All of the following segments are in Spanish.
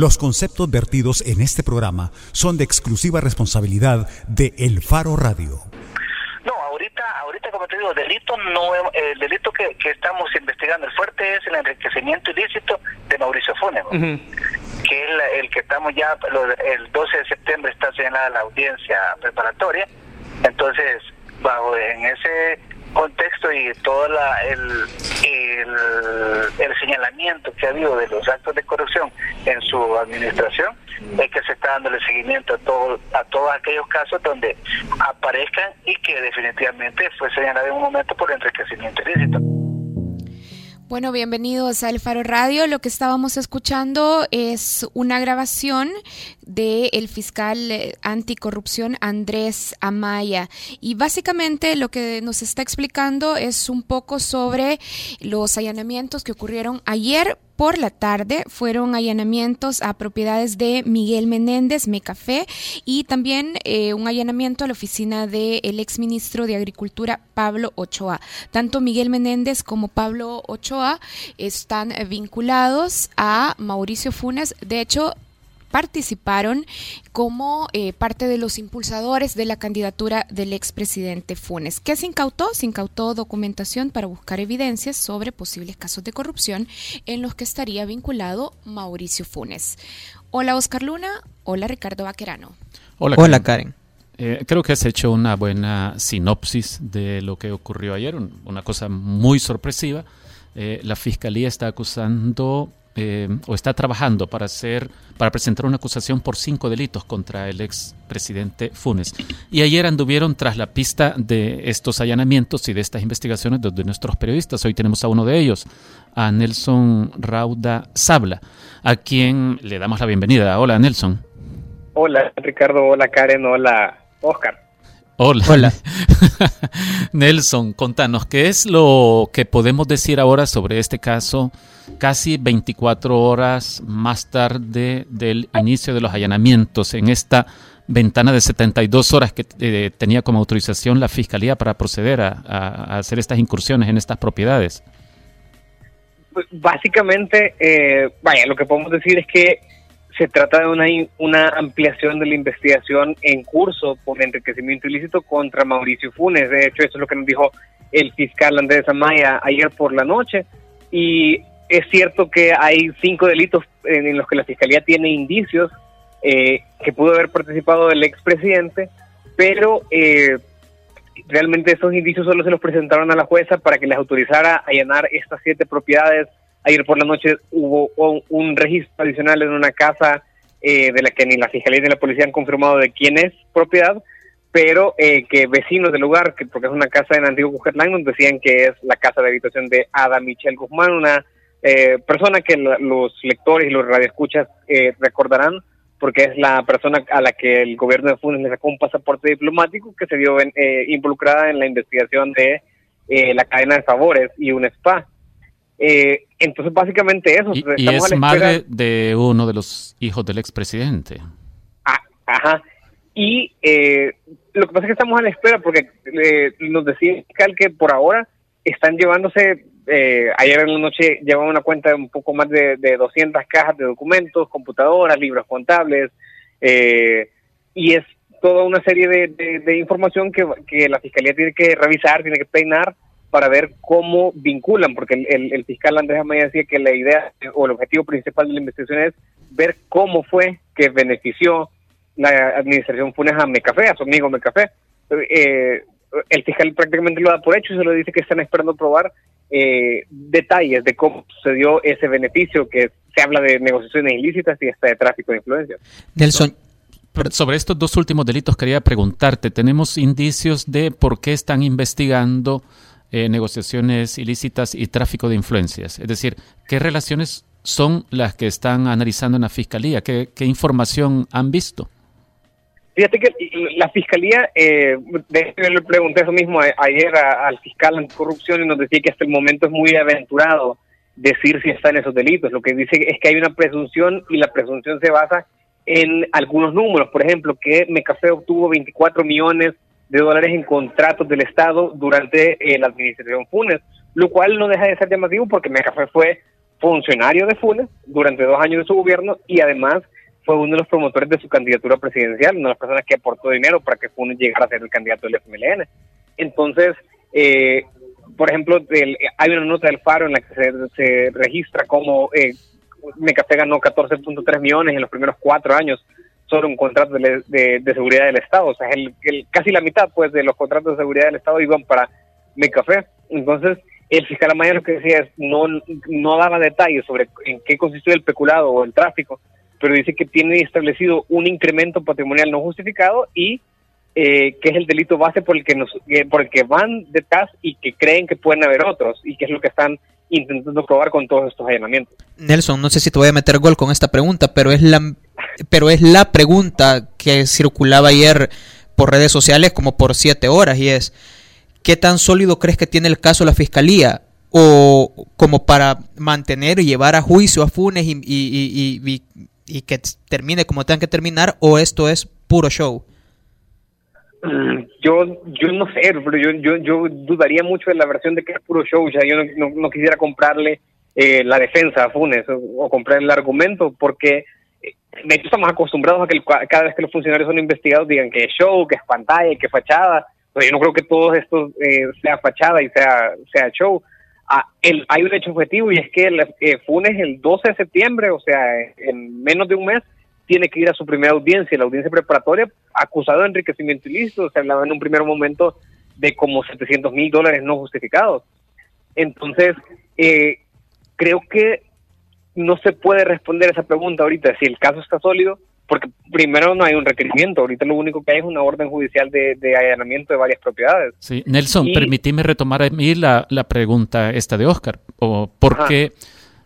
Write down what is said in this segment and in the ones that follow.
Los conceptos vertidos en este programa son de exclusiva responsabilidad de El Faro Radio. No, ahorita, ahorita como te digo, delito no, el delito que, estamos investigando, el fuerte es el enriquecimiento ilícito de Mauricio Funes, que es el, que estamos ya, el 12 de septiembre está señalada la audiencia preparatoria, entonces, bajo en ese contexto y todo la, el, el, señalamiento que ha habido de los actos de corrupción en su administración, es que se está dándole seguimiento a, todo, a todos aquellos casos donde aparezcan y que definitivamente fue señalado en un momento por enriquecimiento ilícito. Bueno, bienvenidos a El Faro Radio. Lo que estábamos escuchando es una grabación del fiscal eh, anticorrupción Andrés Amaya. Y básicamente lo que nos está explicando es un poco sobre los allanamientos que ocurrieron ayer por la tarde fueron allanamientos a propiedades de Miguel Menéndez, Mecafé, y también eh, un allanamiento a la oficina del exministro de Agricultura, Pablo Ochoa. Tanto Miguel Menéndez como Pablo Ochoa están vinculados a Mauricio Funes. De hecho, participaron como eh, parte de los impulsadores de la candidatura del expresidente Funes. ¿Qué se incautó? Se incautó documentación para buscar evidencias sobre posibles casos de corrupción en los que estaría vinculado Mauricio Funes. Hola Oscar Luna, hola Ricardo Vaquerano. Hola Karen. Eh, creo que has hecho una buena sinopsis de lo que ocurrió ayer, una cosa muy sorpresiva. Eh, la fiscalía está acusando eh, o está trabajando para hacer para presentar una acusación por cinco delitos contra el ex presidente Funes. Y ayer anduvieron tras la pista de estos allanamientos y de estas investigaciones de, nuestros periodistas. Hoy tenemos a uno de ellos, a Nelson Rauda Sabla, a quien le damos la bienvenida. Hola, Nelson. Hola, Ricardo. Hola, Karen. Hola, Oscar. Hola. Hola. Nelson, contanos, ¿qué es lo que podemos decir ahora sobre este caso casi 24 horas más tarde del inicio de los allanamientos en esta ventana de 72 horas que eh, tenía como autorización la Fiscalía para proceder a, hacer estas incursiones en estas propiedades? Básicamente, eh, vaya, lo que podemos decir es que se trata de una, una ampliación de la investigación en curso por enriquecimiento ilícito contra Mauricio Funes. De hecho, eso es lo que nos dijo el fiscal Andrés Amaya ayer por la noche. Y es cierto que hay cinco delitos en, los que la fiscalía tiene indicios eh, que pudo haber participado el expresidente, pero eh, realmente esos indicios solo se los presentaron a la jueza para que les autorizara a allanar estas siete propiedades Ayer por la noche hubo un, registro adicional en una casa eh, de la que ni la fiscalía ni la policía han confirmado de quién es propiedad, pero eh, que vecinos del lugar, que porque es una casa en Antiguo Cujerlán, nos decían que es la casa de habitación de Ada Michelle Guzmán, una eh, persona que los lectores y los radioescuchas recordarán, porque es la persona a la que el gobierno de Funes le sacó un pasaporte diplomático que se vio involucrada en la investigación de la cadena de favores y un spa. Eh, entonces, básicamente eso. Y, es madre de uno de los hijos del expresidente. Ah, ajá. Y eh, lo que pasa es que estamos a la espera porque eh, nos decía Cal que por ahora están llevándose, ayer en la noche llevaban una cuenta de un poco más de, de 200 cajas de documentos, computadoras, libros contables, y es toda una serie de, de información que, que la Fiscalía tiene que revisar, tiene que peinar para ver cómo vinculan, porque el, fiscal Andrés Amaya decía que la idea o el objetivo principal de la investigación es ver cómo fue que benefició la administración Funes a Mecafé, a su amigo Mecafé. Eh, el fiscal prácticamente lo da por hecho y se lo dice que están esperando probar eh, detalles de cómo sucedió ese beneficio, que se habla de negociaciones ilícitas y hasta de tráfico de influencias. Nelson, sobre estos dos últimos delitos quería preguntarte, ¿tenemos indicios de por qué están investigando eh, negociaciones ilícitas y tráfico de influencias. Es decir, ¿qué relaciones son las que están analizando en la Fiscalía? ¿Qué, información han visto? Fíjate que la Fiscalía, eh, le pregunté eso mismo ayer al fiscal anticorrupción y nos decía que hasta el momento es muy aventurado decir si están esos delitos. Lo que dice es que hay una presunción y la presunción se basa en algunos números. Por ejemplo, que Mecafé obtuvo 24 millones de dólares en contratos del Estado durante eh, la administración Funes, lo cual no deja de ser llamativo porque Mecafé fue funcionario de Funes durante dos años de su gobierno y además fue uno de los promotores de su candidatura presidencial, una de las personas que aportó dinero para que Funes llegara a ser el candidato del FMLN. Entonces, eh, por ejemplo, hay una nota del Faro en la que se, registra cómo eh, Mecafé ganó 14.3 millones en los primeros cuatro años sobre un contrato de, seguridad del Estado. O sea, el, casi la mitad pues de los contratos de seguridad del Estado iban para Mecafé. Entonces, el fiscal Amaya lo que decía es, no, no daba detalles sobre en qué consistió el peculado o el tráfico, pero dice que tiene establecido un incremento patrimonial no justificado y eh, que es el delito base por el que nos, eh, por el que van detrás y que creen que pueden haber otros y que es lo que están intentando probar con todos estos allanamientos. Nelson, no sé si te voy a meter gol con esta pregunta, pero es la, pero es la pregunta que circulaba ayer por redes sociales como por siete horas y es ¿qué tan sólido crees que tiene el caso la fiscalía? o como para mantener y llevar a juicio a Funes y, y, y, que termine como tengan que terminar, o esto es puro show? Mm, yo yo no sé, pero yo, yo, yo dudaría mucho de la versión de que es puro show. O sea, yo no, no, quisiera comprarle eh, la defensa a Funes o, comprar el argumento porque eh, de hecho estamos acostumbrados a que cada vez que los funcionarios son investigados digan que es show, que es pantalla, que es fachada. Pero yo no creo que todo esto eh, sea fachada y sea, sea show. Ah, el, hay un hecho objetivo y es que el, Funes el 12 de septiembre, o sea, en menos de un mes, tiene que ir a su primera audiencia, la audiencia preparatoria, acusado de enriquecimiento ilícito. Se hablaba en un primer momento de como 700 mil dólares no justificados. Entonces, eh, creo que no se puede responder esa pregunta ahorita, si el caso está sólido, porque primero no hay un requerimiento, ahorita lo único que hay es una orden judicial de, allanamiento de varias propiedades. Sí, Nelson, permíteme retomar a mí la, pregunta esta de Oscar, o ¿por qué?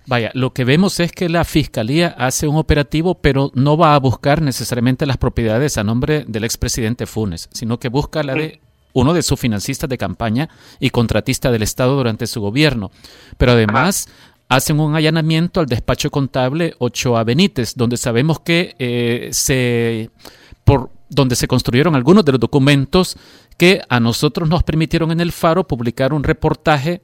Vaya, lo que vemos es que la fiscalía hace un operativo, pero no va a buscar necesariamente las propiedades a nombre del expresidente Funes, sino que busca la de uno de sus financistas de campaña y contratista del Estado durante su gobierno. Pero además hacen un allanamiento al despacho contable Ochoa Benítez, donde sabemos que eh, se por donde se construyeron algunos de los documentos que a nosotros nos permitieron en el Faro publicar un reportaje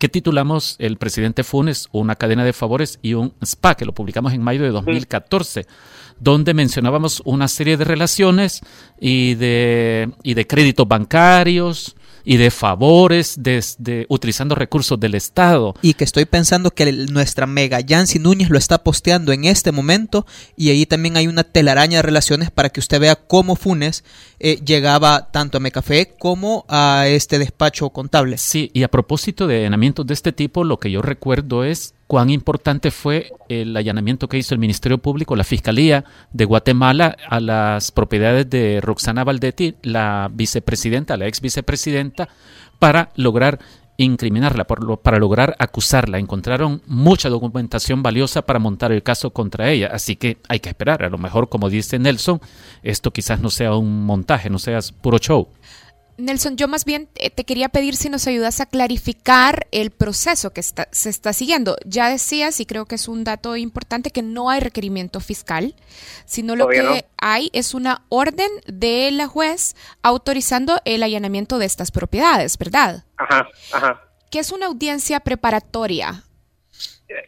que titulamos El presidente Funes, una cadena de favores y un SPA, que lo publicamos en mayo de 2014, donde mencionábamos una serie de relaciones y de, y de créditos bancarios, y de favores desde utilizando recursos del Estado. Y que estoy pensando que nuestra mega Yancy Núñez lo está posteando en este momento y ahí también hay una telaraña de relaciones para que usted vea cómo Funes eh, llegaba tanto a Mecafé como a este despacho contable. Sí, y a propósito de allanamientos de este tipo, lo que yo recuerdo es cuán importante fue el allanamiento que hizo el Ministerio Público, la Fiscalía de Guatemala a las propiedades de Roxana Valdetti, la vicepresidenta, la ex vicepresidenta, para lograr incriminarla, para lograr acusarla. Encontraron mucha documentación valiosa para montar el caso contra ella, así que hay que esperar. A lo mejor, como dice Nelson, esto quizás no sea un montaje, no sea puro show. Nelson, yo más bien eh, te quería pedir si nos ayudas a clarificar el proceso que se está siguiendo. Ya decías, y creo que es un dato importante, que no hay requerimiento fiscal, sino lo que hay es una orden de la juez autorizando el allanamiento de estas propiedades, ¿verdad? Ajá, ajá. ¿Qué es una audiencia preparatoria?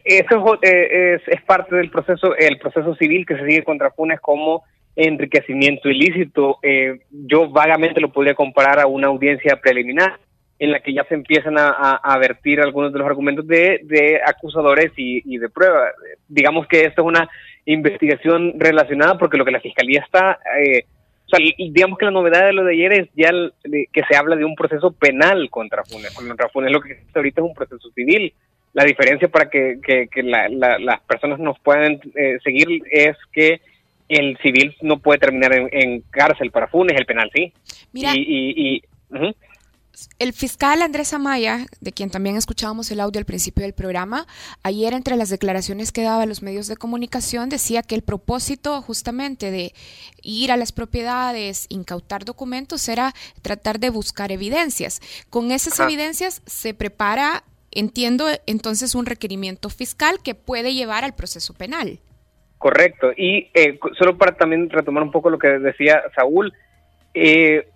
Eso es, es, parte del proceso, el proceso civil que se sigue contra Funes como enriquecimiento ilícito, eh, yo vagamente lo podría comparar a una audiencia preliminar en la que ya se empiezan a, a, vertir algunos de los argumentos de, de acusadores y, de prueba. Digamos que esto es una investigación relacionada porque lo que la fiscalía está, eh, o sea, digamos que la novedad de lo de ayer es ya que se habla de un proceso penal contra Funes. Contra Funes lo que existe ahorita es un proceso civil. La diferencia para que, que, las personas nos puedan eh, seguir es que el civil no puede terminar en, cárcel para Funes, el penal sí. Mira, y, el fiscal Andrés Amaya, de quien también escuchábamos el audio al principio del programa, ayer entre las declaraciones que daba a los medios de comunicación decía que el propósito justamente de ir a las propiedades, incautar documentos, era tratar de buscar evidencias. Con esas evidencias se prepara, entiendo, entonces un requerimiento fiscal que puede llevar al proceso penal. Correcto. Y eh, solo para también retomar un poco lo que decía Saúl, eh,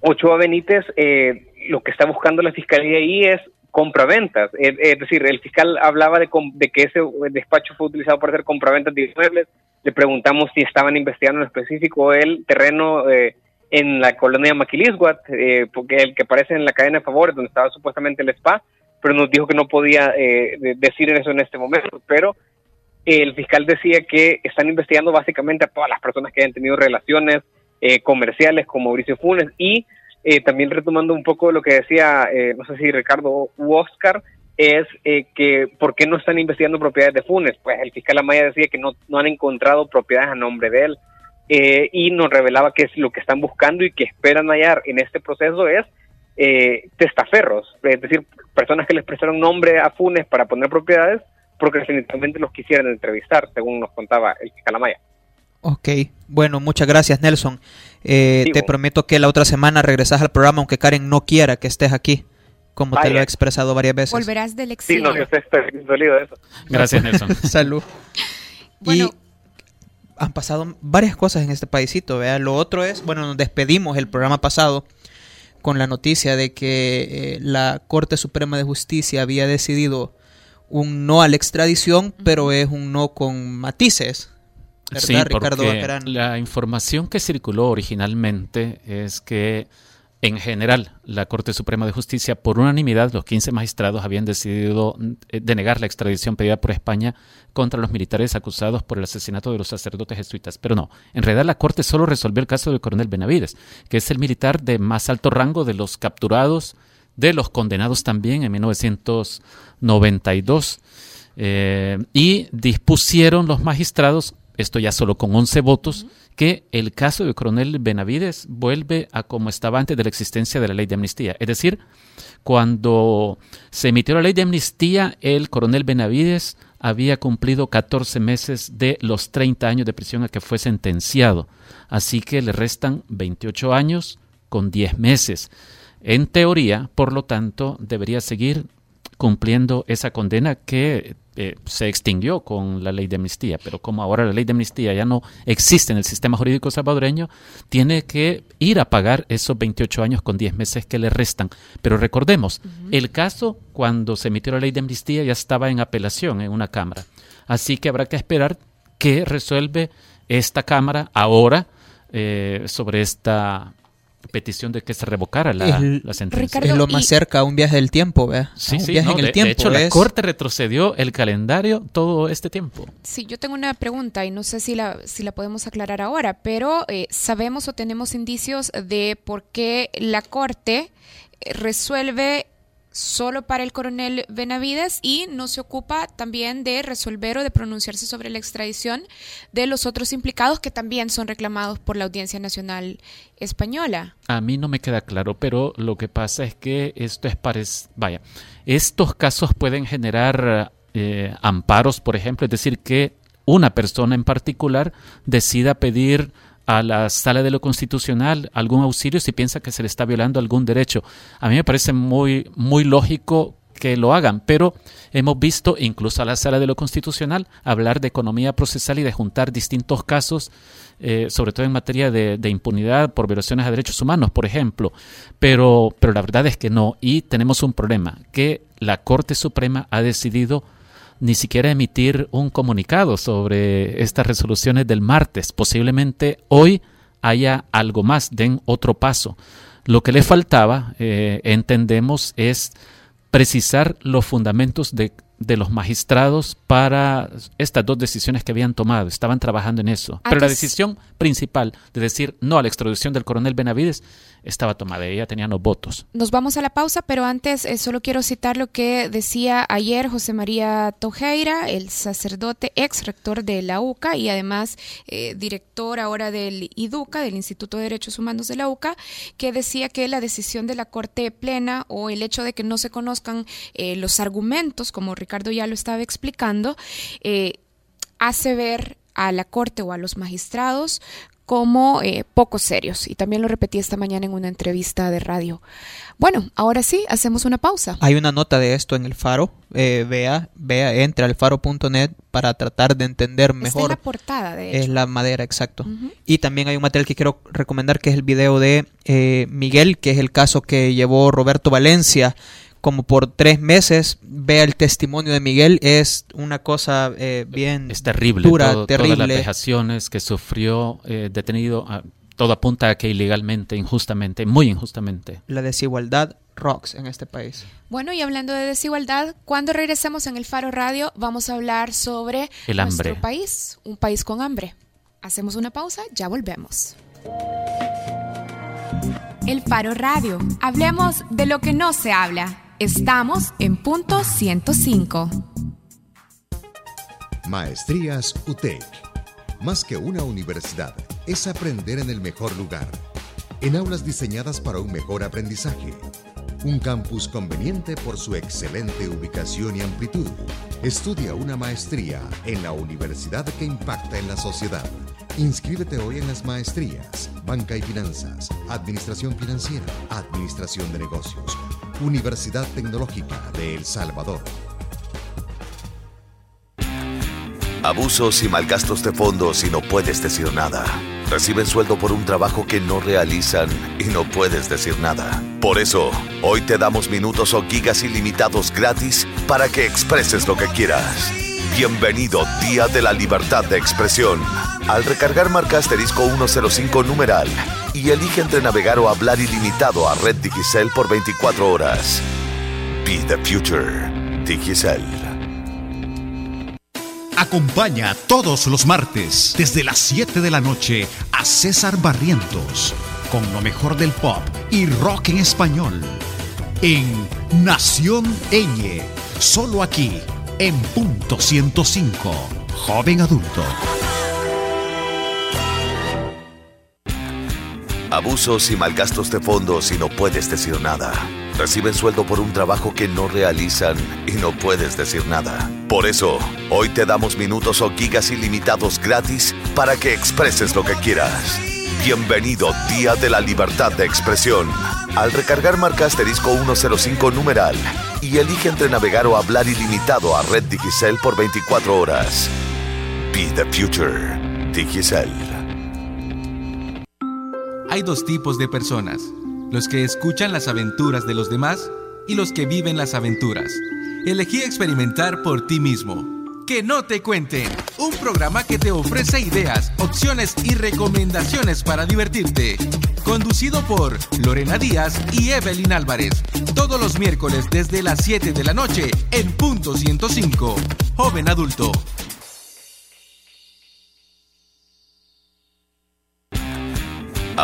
Ochoa Benítez, eh, lo que está buscando la fiscalía ahí es compraventas. Es, es decir, el fiscal hablaba de, que ese despacho fue utilizado para hacer compraventas de inmuebles. Le preguntamos si estaban investigando en específico el terreno eh, en la colonia Maquilisguat, eh, porque el que aparece en la cadena de favores, donde estaba supuestamente el spa, pero nos dijo que no podía eh, decir eso en este momento. Pero el fiscal decía que están investigando básicamente a todas las personas que hayan tenido relaciones eh, comerciales con Mauricio Funes y eh, también retomando un poco lo que decía, eh, no sé si Ricardo u Oscar, es que ¿por qué no están investigando propiedades de Funes? Pues el fiscal Amaya decía que no, no han encontrado propiedades a nombre de él y nos revelaba que es lo que están buscando y que esperan hallar en este proceso es testaferros, es decir, personas que les prestaron nombre a Funes para poner propiedades porque definitivamente los quisieran entrevistar, según nos contaba el fiscal Amaya. Ok, bueno, muchas gracias Nelson. Eh, te prometo que la otra semana regresas al programa aunque Karen no quiera que estés aquí, como te lo he expresado varias veces. Volverás del exilio. Sí, no, yo estoy dolido de eso. Gracias Nelson. Salud. Bueno. Y han pasado varias cosas en este paísito, ¿vea? Lo otro es, bueno, nos despedimos el programa pasado con la noticia de que eh, la Corte Suprema de Justicia había decidido un no a la extradición, pero es un no con matices Sí, porque la información que circuló originalmente es que en general la Corte Suprema de Justicia, por unanimidad, los 15 magistrados habían decidido eh, denegar la extradición pedida por España contra los militares acusados por el asesinato de los sacerdotes jesuitas. Pero no, en realidad la Corte solo resolvió el caso del coronel Benavides, que es el militar de más alto rango de los capturados, de los condenados también en 1992. Eh, y dispusieron los magistrados esto ya solo con 11 votos, que el caso del coronel Benavides vuelve a como estaba antes de la existencia de la ley de amnistía. Es decir, cuando se emitió la ley de amnistía, el coronel Benavides había cumplido 14 meses de los 30 años de prisión a que fue sentenciado. Así que le restan 28 años con 10 meses. En teoría, por lo tanto, debería seguir cumpliendo esa condena que eh, se extinguió con la ley de amnistía, pero como ahora la ley de amnistía ya no existe en el sistema jurídico salvadoreño, tiene que ir a pagar esos 28 años con 10 meses que le restan. Pero recordemos, el caso cuando se emitió la ley de amnistía ya estaba en apelación en una Cámara. Así que habrá que esperar qué resuelve esta Cámara ahora eh, sobre esta petición de que se revocara la, sentencia. es lo más cerca a un viaje del tiempo, ¿verdad? Sí, sí, en el de, tiempo. hecho, la Corte retrocedió el calendario todo este tiempo. Sí, yo tengo una pregunta y no sé si la, si la podemos aclarar ahora, pero eh, sabemos o tenemos indicios de por qué la Corte resuelve solo para el coronel Benavides y no se ocupa también de resolver o de pronunciarse sobre la extradición de los otros implicados que también son reclamados por la Audiencia Nacional Española. A mí no me queda claro, pero lo que pasa es que esto es parecido, vaya, estos casos pueden generar eh, amparos, por ejemplo, es decir, que una persona en particular decida pedir a la sala de lo constitucional algún auxilio si piensa que se le está violando algún derecho. A mí me parece muy, muy lógico que lo hagan, pero hemos visto incluso a la sala de lo constitucional hablar de economía procesal y de juntar distintos casos, eh, sobre todo en materia de, de, impunidad por violaciones a derechos humanos, por ejemplo, pero, pero la verdad es que no, y tenemos un problema, que la Corte Suprema ha decidido ni siquiera emitir un comunicado sobre estas resoluciones del martes. Posiblemente hoy haya algo más, den otro paso. Lo que le faltaba, eh, entendemos, es precisar los fundamentos de, de, los magistrados para estas dos decisiones que habían tomado. Estaban trabajando en eso. Pero la decisión principal de decir no a la extradición del coronel Benavides estaba tomada, ella tenía los votos. Nos vamos a la pausa, pero antes eh, solo quiero citar lo que decía ayer José María Tojeira, el sacerdote ex rector de la UCA y además eh, director ahora del IDUCA, del Instituto de Derechos Humanos de la UCA, que decía que la decisión de la Corte Plena o el hecho de que no se conozcan eh, los argumentos, como Ricardo ya lo estaba explicando, hace ver a la Corte o a los magistrados como eh, poco serios. Y también lo repetí esta mañana en una entrevista de radio. Bueno, ahora sí, hacemos una pausa. Hay una nota de esto en el Faro. Eh, vea, vea, entre al faro.net para tratar de entender mejor. Es la portada, de hecho. Es la madera, exacto. Y también hay un material que quiero recomendar que es el video de eh, Miguel, que es el caso que llevó Roberto Valencia como por tres meses. Vea el testimonio de Miguel, es una cosa eh, bien es terrible, dura, terrible. Todas las vejaciones que sufrió eh, detenido, a, todo apunta a que ilegalmente, injustamente, muy injustamente. La desigualdad rocks en este país. Bueno, y hablando de desigualdad, cuando regresemos en el Faro Radio vamos a hablar sobre el nuestro país, un país con hambre. Hacemos una pausa, ya volvemos. El Faro Radio. Hablemos de lo que no se habla. Estamos en punto 105. Maestrías UTEC. Más que una universidad, es aprender en el mejor lugar. En aulas diseñadas para un mejor aprendizaje un campus conveniente por su excelente ubicación y amplitud. Estudia una maestría en la universidad que impacta en la sociedad. Inscríbete hoy en las maestrías, Banca y Finanzas, Administración Financiera, Administración de Negocios, Universidad Tecnológica de El Salvador. Abusos y malgastos de fondos y no puedes decir nada. Reciben sueldo por un trabajo que no realizan y no puedes decir nada. Por eso, hoy te damos minutos o gigas ilimitados gratis para que expreses lo que quieras. Bienvenido Día de la Libertad de Expresión. Al recargar marca asterisco 105 numeral y elige entre navegar o hablar ilimitado a Red Digicel por 24 horas. Be the future. Digicel. Acompaña todos los martes desde las 7 de la noche a César Barrientos con lo mejor del pop y rock en español en Nación Eñe, solo aquí en punto 105, joven adulto. Abusos y malgastos de fondos y no puedes decir nada. Reciben sueldo por un trabajo que no realizan y no puedes decir nada. Por eso, hoy te damos minutos o gigas ilimitados gratis para que expreses lo que quieras. Bienvenido Día de la Libertad de Expresión. Al recargar marca asterisco 105 numeral y elige entre navegar o hablar ilimitado a Red Digicel por 24 horas. Be the future. Digicel. Hay dos tipos de personas, los que escuchan las aventuras de los demás y los que viven las aventuras. Elegí experimentar por ti mismo. Que no te cuenten, un programa que te ofrece ideas, opciones y recomendaciones para divertirte. Conducido por Lorena Díaz y Evelyn Álvarez. Todos los miércoles desde las 7 de la noche en punto 105. Joven adulto.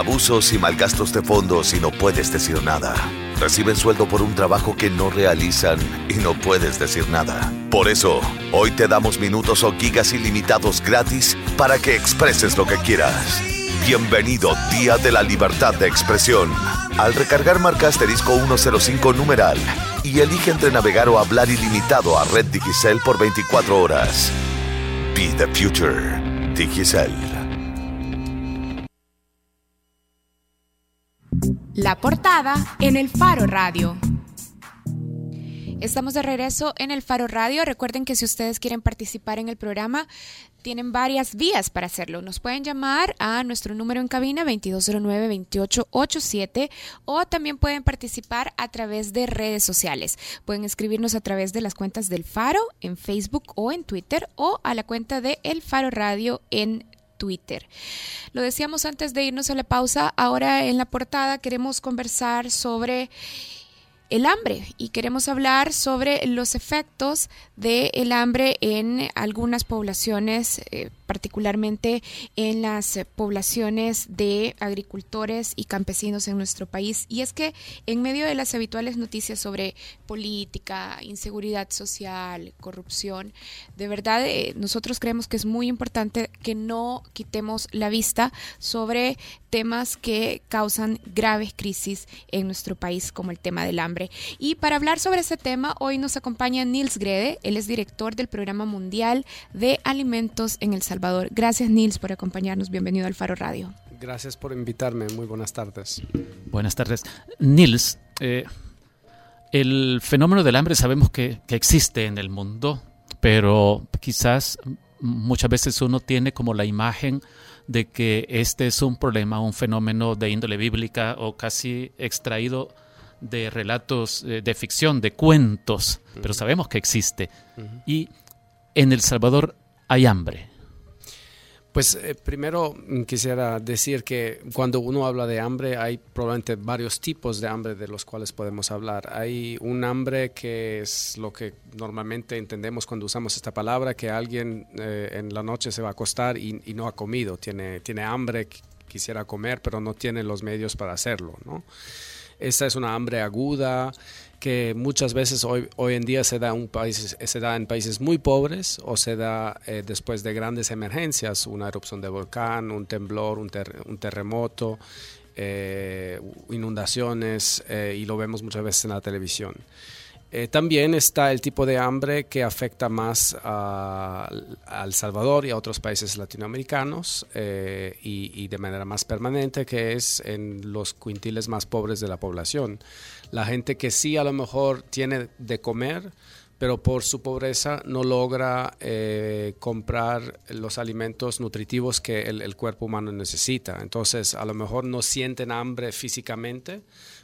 Abusos y malgastos de fondos y no puedes decir nada. Reciben sueldo por un trabajo que no realizan y no puedes decir nada. Por eso, hoy te damos minutos o gigas ilimitados gratis para que expreses lo que quieras. Bienvenido Día de la Libertad de Expresión. Al recargar marca asterisco 105 numeral y elige entre navegar o hablar ilimitado a Red Digicel por 24 horas. Be the future. Digicel. La portada en el Faro Radio. Estamos de regreso en el Faro Radio. Recuerden que si ustedes quieren participar en el programa, tienen varias vías para hacerlo. Nos pueden llamar a nuestro número en cabina 2209-2887 o también pueden participar a través de redes sociales. Pueden escribirnos a través de las cuentas del Faro en Facebook o en Twitter o a la cuenta de El Faro Radio en Twitter. Lo decíamos antes de irnos a la pausa, ahora en la portada queremos conversar sobre el hambre y queremos hablar sobre los efectos del hambre en algunas poblaciones, eh, particularmente en las poblaciones de agricultores y campesinos en nuestro país. Y es que en medio de las habituales noticias sobre política, inseguridad social, corrupción, de verdad eh, nosotros creemos que es muy importante que no quitemos la vista sobre temas que causan graves crisis en nuestro país, como el tema del hambre. Y para hablar sobre ese tema, hoy nos acompaña Nils Grede, él es director del Programa Mundial de Alimentos en El Salvador. Gracias Nils por acompañarnos. Bienvenido al Faro Radio. Gracias por invitarme. Muy buenas tardes. Buenas tardes. Nils, eh, el fenómeno del hambre sabemos que, que existe en el mundo, pero quizás muchas veces uno tiene como la imagen de que este es un problema, un fenómeno de índole bíblica o casi extraído de relatos eh, de ficción, de cuentos, pero sabemos que existe. Y en El Salvador hay hambre. Pues eh, primero mm, quisiera decir que cuando uno habla de hambre hay probablemente varios tipos de hambre de los cuales podemos hablar. Hay un hambre que es lo que normalmente entendemos cuando usamos esta palabra, que alguien eh, en la noche se va a acostar y, no ha comido, tiene, tiene hambre, quisiera comer, pero no tiene los medios para hacerlo. ¿no? Esta es una hambre aguda que muchas veces hoy, hoy en día se da, un país, se da en países muy pobres o se da eh, después de grandes emergencias, una erupción de volcán, un temblor, un, terremoto, eh, inundaciones, eh, y lo vemos muchas veces en la televisión. Eh, también está el tipo de hambre que afecta más a, El Salvador y a otros países latinoamericanos eh, y, de manera más permanente, que es en los quintiles más pobres de la población. La gente que sí a lo mejor tiene de comer, pero por su pobreza no logra eh, comprar los alimentos nutritivos que el cuerpo humano necesita. Entonces a lo mejor no sienten hambre físicamente,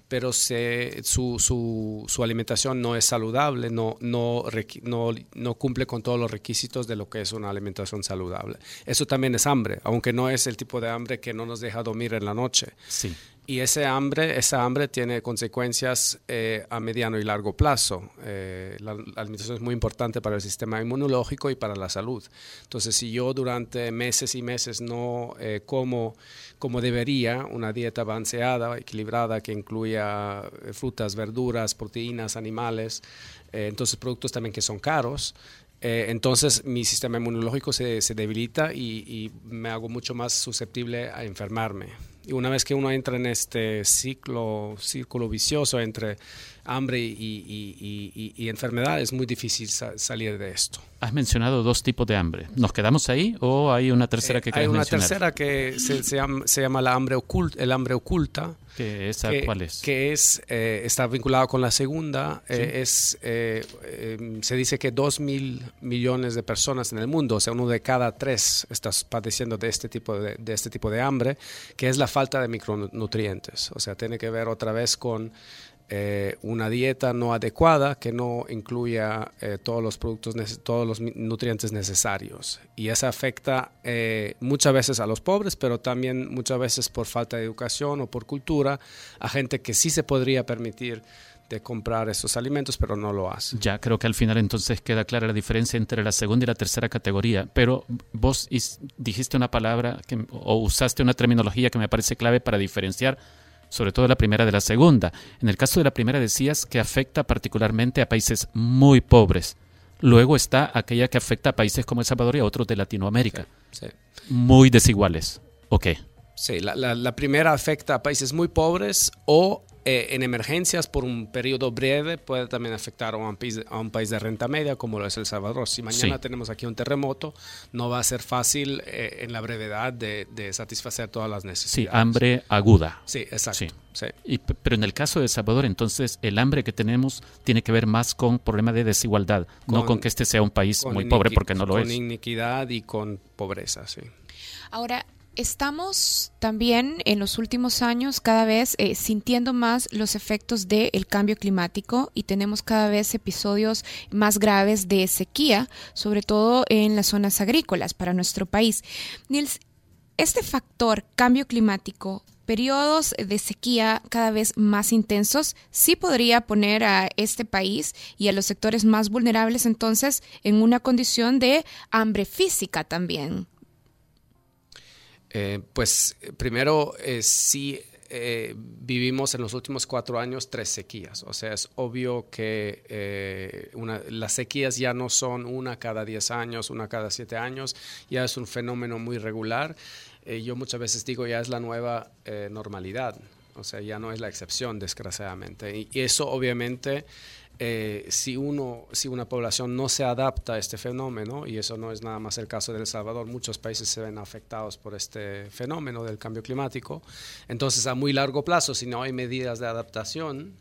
pero se, su, su, su, alimentación no es saludable, no, no, no, no, cumple con todos los requisitos de lo que es una alimentación saludable. Eso también es hambre, aunque no es el tipo de hambre que no nos deja dormir en la noche. Sí. Y ese hambre, esa hambre tiene consecuencias eh, a mediano y largo plazo. Eh, la, alimentación es muy importante para el sistema inmunológico y para la salud. Entonces, si yo durante meses y meses no eh, como como debería, una dieta balanceada, equilibrada, que incluya frutas, verduras, proteínas, animales, entonces productos también que son caros, entonces mi sistema inmunológico se, se debilita y, me hago mucho más susceptible a enfermarme. Y una vez que uno entra en este ciclo, círculo vicioso entre hambre y, enfermedad, es muy difícil salir de esto. Has mencionado dos tipos de hambre. ¿Nos quedamos ahí o hay una tercera que eh, Hay una tercera que se, llama, la hambre oculta, el hambre oculta. ¿Que esa, ¿Cuál es? Que es, eh, está vinculado con la segunda. Eh, es, em, se dice que dos mil millones de personas en el mundo, o sea, uno de cada tres está padeciendo de este tipo de, de este tipo de hambre, que es la falta de micronutrientes. O sea, tiene que ver otra vez con eh, una dieta no adecuada que no incluya eh, todos los productos, todos los nutrientes necesarios. Y eso afecta eh, muchas veces a los pobres, pero también muchas veces por falta de educación o por cultura a gente que sí se podría permitir de comprar estos alimentos, pero no lo hace. Ya, creo que al final entonces queda clara la diferencia entre la segunda y la tercera categoría, pero vos dijiste una palabra que, o usaste una terminología que me parece clave para diferenciar sobre todo la primera de la segunda. En el caso de la primera decías que afecta particularmente a países muy pobres. Luego está aquella que afecta a países como El Salvador y a otros de Latinoamérica. Muy desiguales. ¿O qué? Sí, la, la, primera afecta a países muy pobres o eh, en emergencias por un periodo breve puede también afectar a un, país, a un país de renta media como lo es El Salvador. Si mañana tenemos aquí un terremoto, no va a ser fácil eh, en la brevedad de, satisfacer todas las necesidades. Sí, hambre aguda. Sí, exacto. Sí. Y, pero en el caso de El Salvador, entonces el hambre que tenemos tiene que ver más con problema de desigualdad, no con que este sea un país muy pobre, porque no lo es. Con iniquidad y con pobreza, sí. Ahora, Estamos también en los últimos años cada vez eh, sintiendo más los efectos del cambio climático y tenemos cada vez episodios más graves de sequía, sobre todo en las zonas agrícolas para nuestro país. Nils, este factor cambio climático, periodos de sequía cada vez más intensos, sí podría poner a este país y a los sectores más vulnerables entonces en una condición de hambre física también. Eh, pues primero, eh, sí eh, vivimos en los últimos cuatro años tres sequías. O sea, es obvio que las sequías ya no son una cada diez años, una cada siete años, ya es un fenómeno muy regular. yo muchas veces digo, ya es la nueva normalidad. O sea, ya no es la excepción, desgraciadamente. y eso obviamente eh, si, uno, si una población no se adapta a este fenómeno, y eso no es nada más el caso de El Salvador, muchos países se ven afectados por este fenómeno del cambio climático, entonces a muy largo plazo, si no hay medidas de adaptación,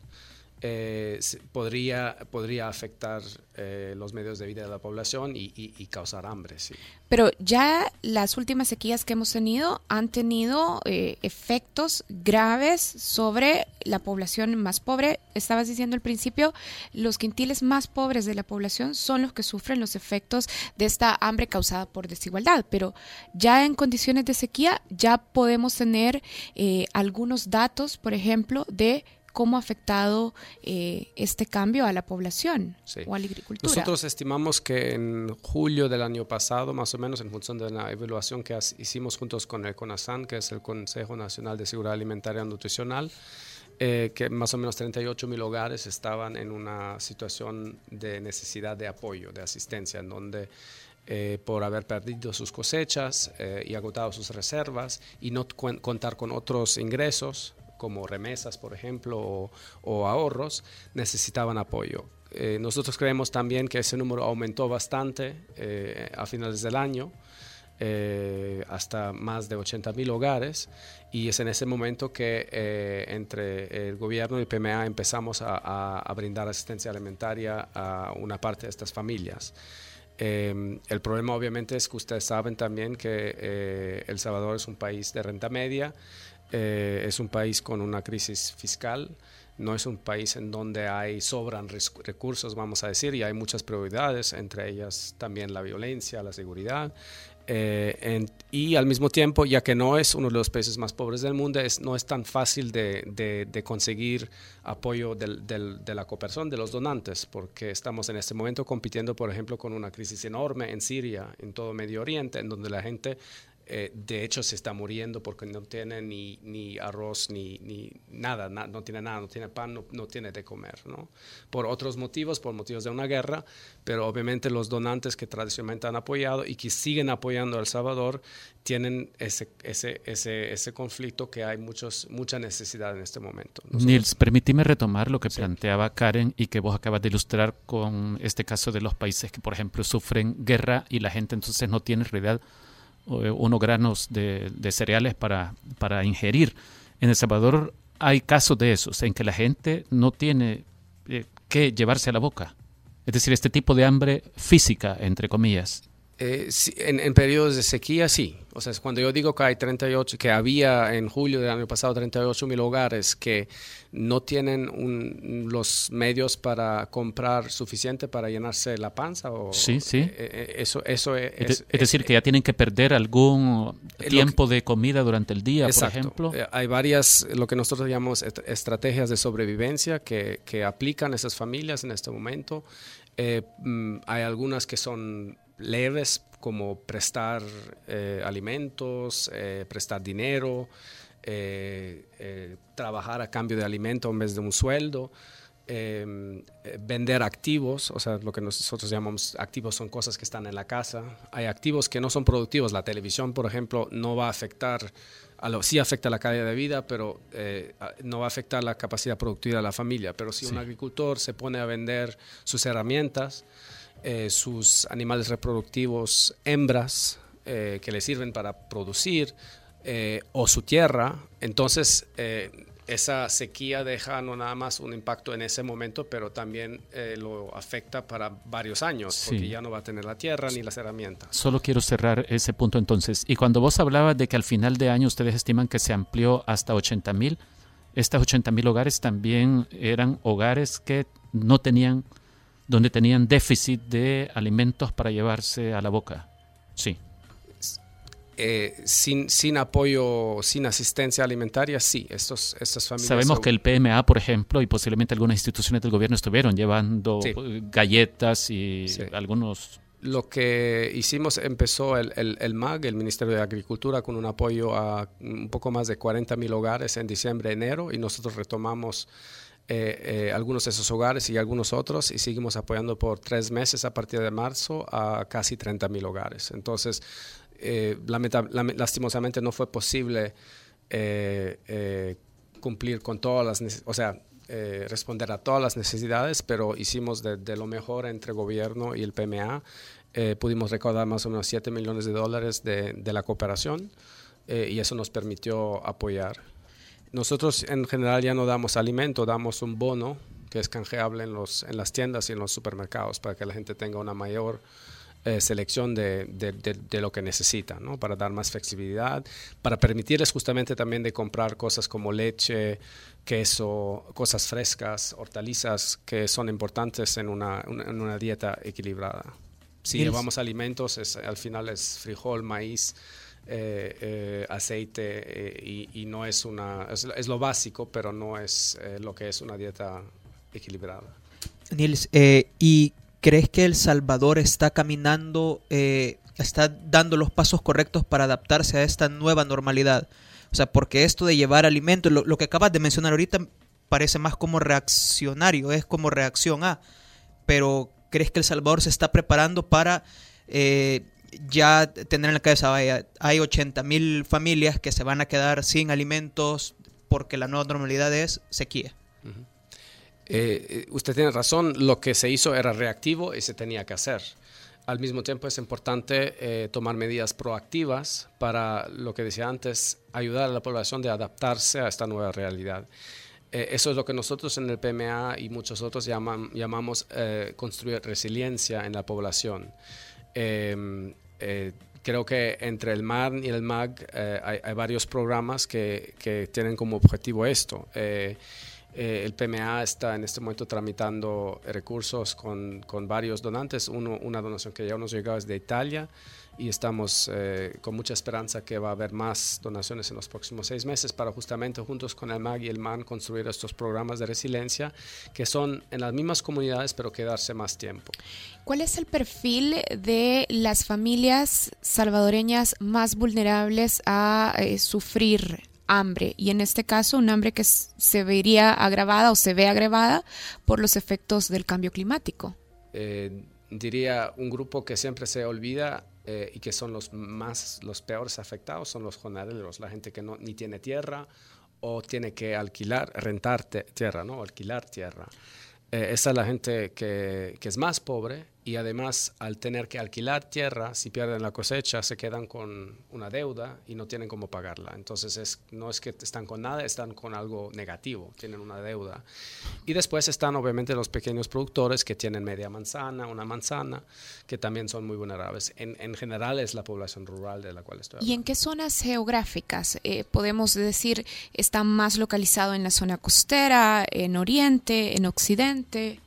eh, podría, podría afectar eh, los medios de vida de la población y, causar hambre. Sí. Pero ya las últimas sequías que hemos tenido han tenido eh, efectos graves sobre la población más pobre. Estabas diciendo al principio, los quintiles más pobres de la población son los que sufren los efectos de esta hambre causada por desigualdad. Pero ya en condiciones de sequía ya podemos tener algunos datos, por ejemplo, de cómo ha afectado eh, este cambio a la población o a la agricultura. Nosotros estimamos que en julio del año pasado, más o menos en función de la evaluación que hicimos juntos con el CONASAN, que es el Consejo Nacional de Seguridad Alimentaria y Nutricional, eh, que más o menos 38 mil hogares estaban en una situación de necesidad de apoyo, de asistencia, en donde eh, por haber perdido sus cosechas y agotado sus reservas y no contar con otros ingresos, como remesas, por ejemplo, o, ahorros, necesitaban apoyo. Eh, nosotros creemos también que ese número aumentó bastante eh, a finales del año, eh, hasta más de 80 mil hogares, y es en ese momento que entre el gobierno y el PMA empezamos a, brindar asistencia alimentaria a una parte de estas familias. el problema obviamente es que ustedes saben también que El Salvador es un país de renta media, eh, es un país con una crisis fiscal, no es un país en donde hay sobran recursos, vamos a decir, y hay muchas prioridades, entre ellas también la violencia, la seguridad. Eh, y al mismo tiempo, ya que no es uno de los países más pobres del mundo, es, no es tan fácil de, conseguir apoyo de la cooperación de los donantes, porque estamos en este momento compitiendo, por ejemplo, con una crisis enorme en Siria, en todo Medio Oriente, en donde la gente eh, de hecho se está muriendo porque no tiene ni, ni arroz ni, ni nada, no tiene nada, no tiene pan, no, tiene de comer, ¿no? Por otros motivos, por motivos de una guerra, pero obviamente los donantes que tradicionalmente han apoyado y que siguen apoyando a El Salvador tienen ese, ese, ese, ese conflicto que hay muchos, mucha necesidad en este momento. Nils, permíteme retomar lo que planteaba Karen y que vos acabas de ilustrar con este caso de los países que, por ejemplo, sufren guerra y la gente entonces no tiene realidad unos granos de, cereales para, para ingerir. En El Salvador hay casos de esos, en que la gente no tiene eh, que llevarse a la boca. Es decir, este tipo de hambre física, entre comillas. Eh, en, en, periodos de sequía, sí. O sea, cuando yo digo que hay 38, que había en julio del año pasado 38 mil hogares que no tienen los medios para comprar suficiente para llenarse la panza. O, sí, sí. Eh, eh, eso, eso es, es, decir, que ya tienen que perder algún tiempo de comida durante el día, por ejemplo. Hay varias, lo que nosotros llamamos estrategias de sobrevivencia que, que aplican esas familias en este momento. Mm, hay algunas que son leves como prestar eh, alimentos, eh, prestar dinero, eh, trabajar a cambio de alimento en vez de un sueldo, em, vender activos, o sea, lo que nosotros llamamos activos son cosas que están en la casa. Hay activos que no son productivos. La televisión, por ejemplo, no va a afectar, a lo, sí afecta la calidad de vida, pero no va a afectar la capacidad productiva de la familia. Pero si un agricultor se pone a vender sus herramientas, eh, sus animales reproductivos hembras eh, que le sirven para producir eh, o su tierra, entonces esa sequía deja no nada más un impacto en ese momento, pero también lo afecta para varios años, porque ya no va a tener la tierra ni las herramientas. Solo quiero cerrar ese punto entonces. Y cuando vos hablabas de que al final de año ustedes estiman que se amplió hasta 80 mil, estas 80 mil hogares también eran hogares que no tenían donde tenían déficit de alimentos para llevarse a la boca. Sí. Eh, sin, sin apoyo, sin asistencia alimentaria, sí, estos, estas familias... Sabemos que el PMA, por ejemplo, y posiblemente algunas instituciones del gobierno estuvieron llevando galletas y algunos... Lo que hicimos, empezó el, el, el, MAG, el Ministerio de Agricultura, con un apoyo a un poco más de 40 mil hogares en diciembre, enero, y nosotros retomamos eh, eh, algunos de esos hogares y algunos otros y seguimos apoyando por tres meses a partir de marzo a casi 30 mil hogares. Entonces, eh, lastimosamente no fue posible cumplir con todas las, o sea, responder a todas las necesidades, pero hicimos de, lo mejor entre gobierno y el PMA. pudimos recaudar más o menos 7 millones de dólares de, de la cooperación y eso nos permitió apoyar. Nosotros en general ya no damos alimento, damos un bono que es canjeable en, los, en las tiendas y en los supermercados para que la gente tenga una mayor eh, selección de, de, lo que necesita, ¿no? para dar más flexibilidad, para permitirles justamente también de comprar cosas como leche, queso, cosas frescas, hortalizas que son importantes en una, en una dieta equilibrada. Si llevamos alimentos, es, al final es frijol, maíz, eh, eh, aceite y, y, no es una es, lo básico pero no es lo que es una dieta equilibrada Nils y ¿Crees que El Salvador está caminando, eh, está dando los pasos correctos para adaptarse a esta nueva normalidad? O sea, porque esto de llevar alimentos, lo, que acabas de mencionar ahorita parece más como reaccionario, es como reacción a, pero ¿crees que El Salvador se está preparando para eh, ya tener en la cabeza, hay 80 mil familias que se van a quedar sin alimentos porque la nueva normalidad es sequía? Eh, usted tiene razón, lo que se hizo era reactivo y se tenía que hacer. Al mismo tiempo es importante eh, tomar medidas proactivas para, lo que decía antes, ayudar a la población de adaptarse a esta nueva realidad. Eh, eso es lo que nosotros en el PMA y muchos otros llamamos construir resiliencia en la población. Em, creo que entre el MAR y el MAG hay, varios programas que, que, tienen como objetivo esto. Eh, el PMA está en este momento tramitando recursos con, con varios donantes. Uno, una donación que ya nos llegó es de Italia y estamos eh, con mucha esperanza que va a haber más donaciones en los próximos seis meses para justamente juntos con el MAG y el MAN construir estos programas de resiliencia que son en las mismas comunidades pero quedarse más tiempo. ¿Cuál es el perfil de las familias salvadoreñas más vulnerables a eh, sufrir hambre y en este caso un hambre que se vería agravada o se ve agravada por los efectos del cambio climático. Eh, diría un grupo que siempre se olvida eh, y que son los más los peores afectados son los jornaleros, la gente que no ni tiene tierra o tiene que alquilar, rentar tierra, no, alquilar tierra. Eh, esa es la gente que, que es más pobre y además al tener que alquilar tierra, si pierden la cosecha, se quedan con una deuda y no tienen cómo pagarla. Entonces es, no es que están con nada, están con algo negativo, tienen una deuda. Y después están obviamente los pequeños productores que tienen media manzana, una manzana, que también son muy vulnerables. En, en general es la población rural de la cual estoy hablando. ¿Y en qué zonas geográficas eh, podemos decir está más localizado en la zona costera, en oriente, en occidente?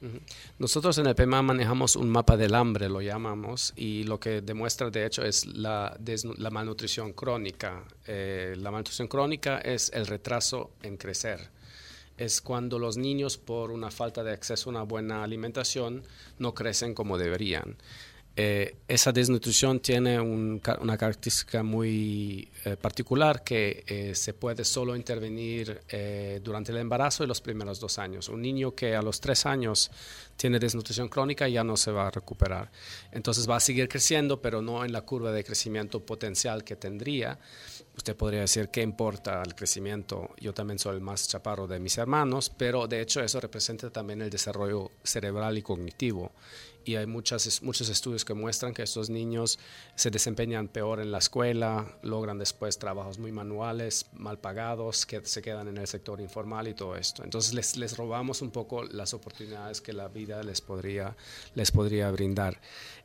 Nosotros en el PEMA manejamos un mapa del hambre, lo llamamos, y lo que demuestra de hecho es la, la malnutrición crónica. Eh, la malnutrición crónica es el retraso en crecer. Es cuando los niños por una falta de acceso a una buena alimentación no crecen como deberían. Eh, esa desnutrición tiene una característica muy eh, particular que eh, se puede solo intervenir durante el embarazo y los primeros dos años. Un niño que a los tres años tiene desnutrición crónica ya no se va a recuperar. Entonces va a seguir creciendo, pero no en la curva de crecimiento potencial que tendría. Usted podría decir, ¿qué importa el crecimiento? Yo también soy el más chaparro de mis hermanos, pero de hecho eso representa también el desarrollo cerebral y cognitivo y hay muchas, muchos estudios que muestran que estos niños se desempeñan peor en la escuela, logran después trabajos muy manuales, mal pagados, que se quedan en el sector informal y todo esto. Entonces les, les robamos un poco las oportunidades que la vida les podría, les podría brindar.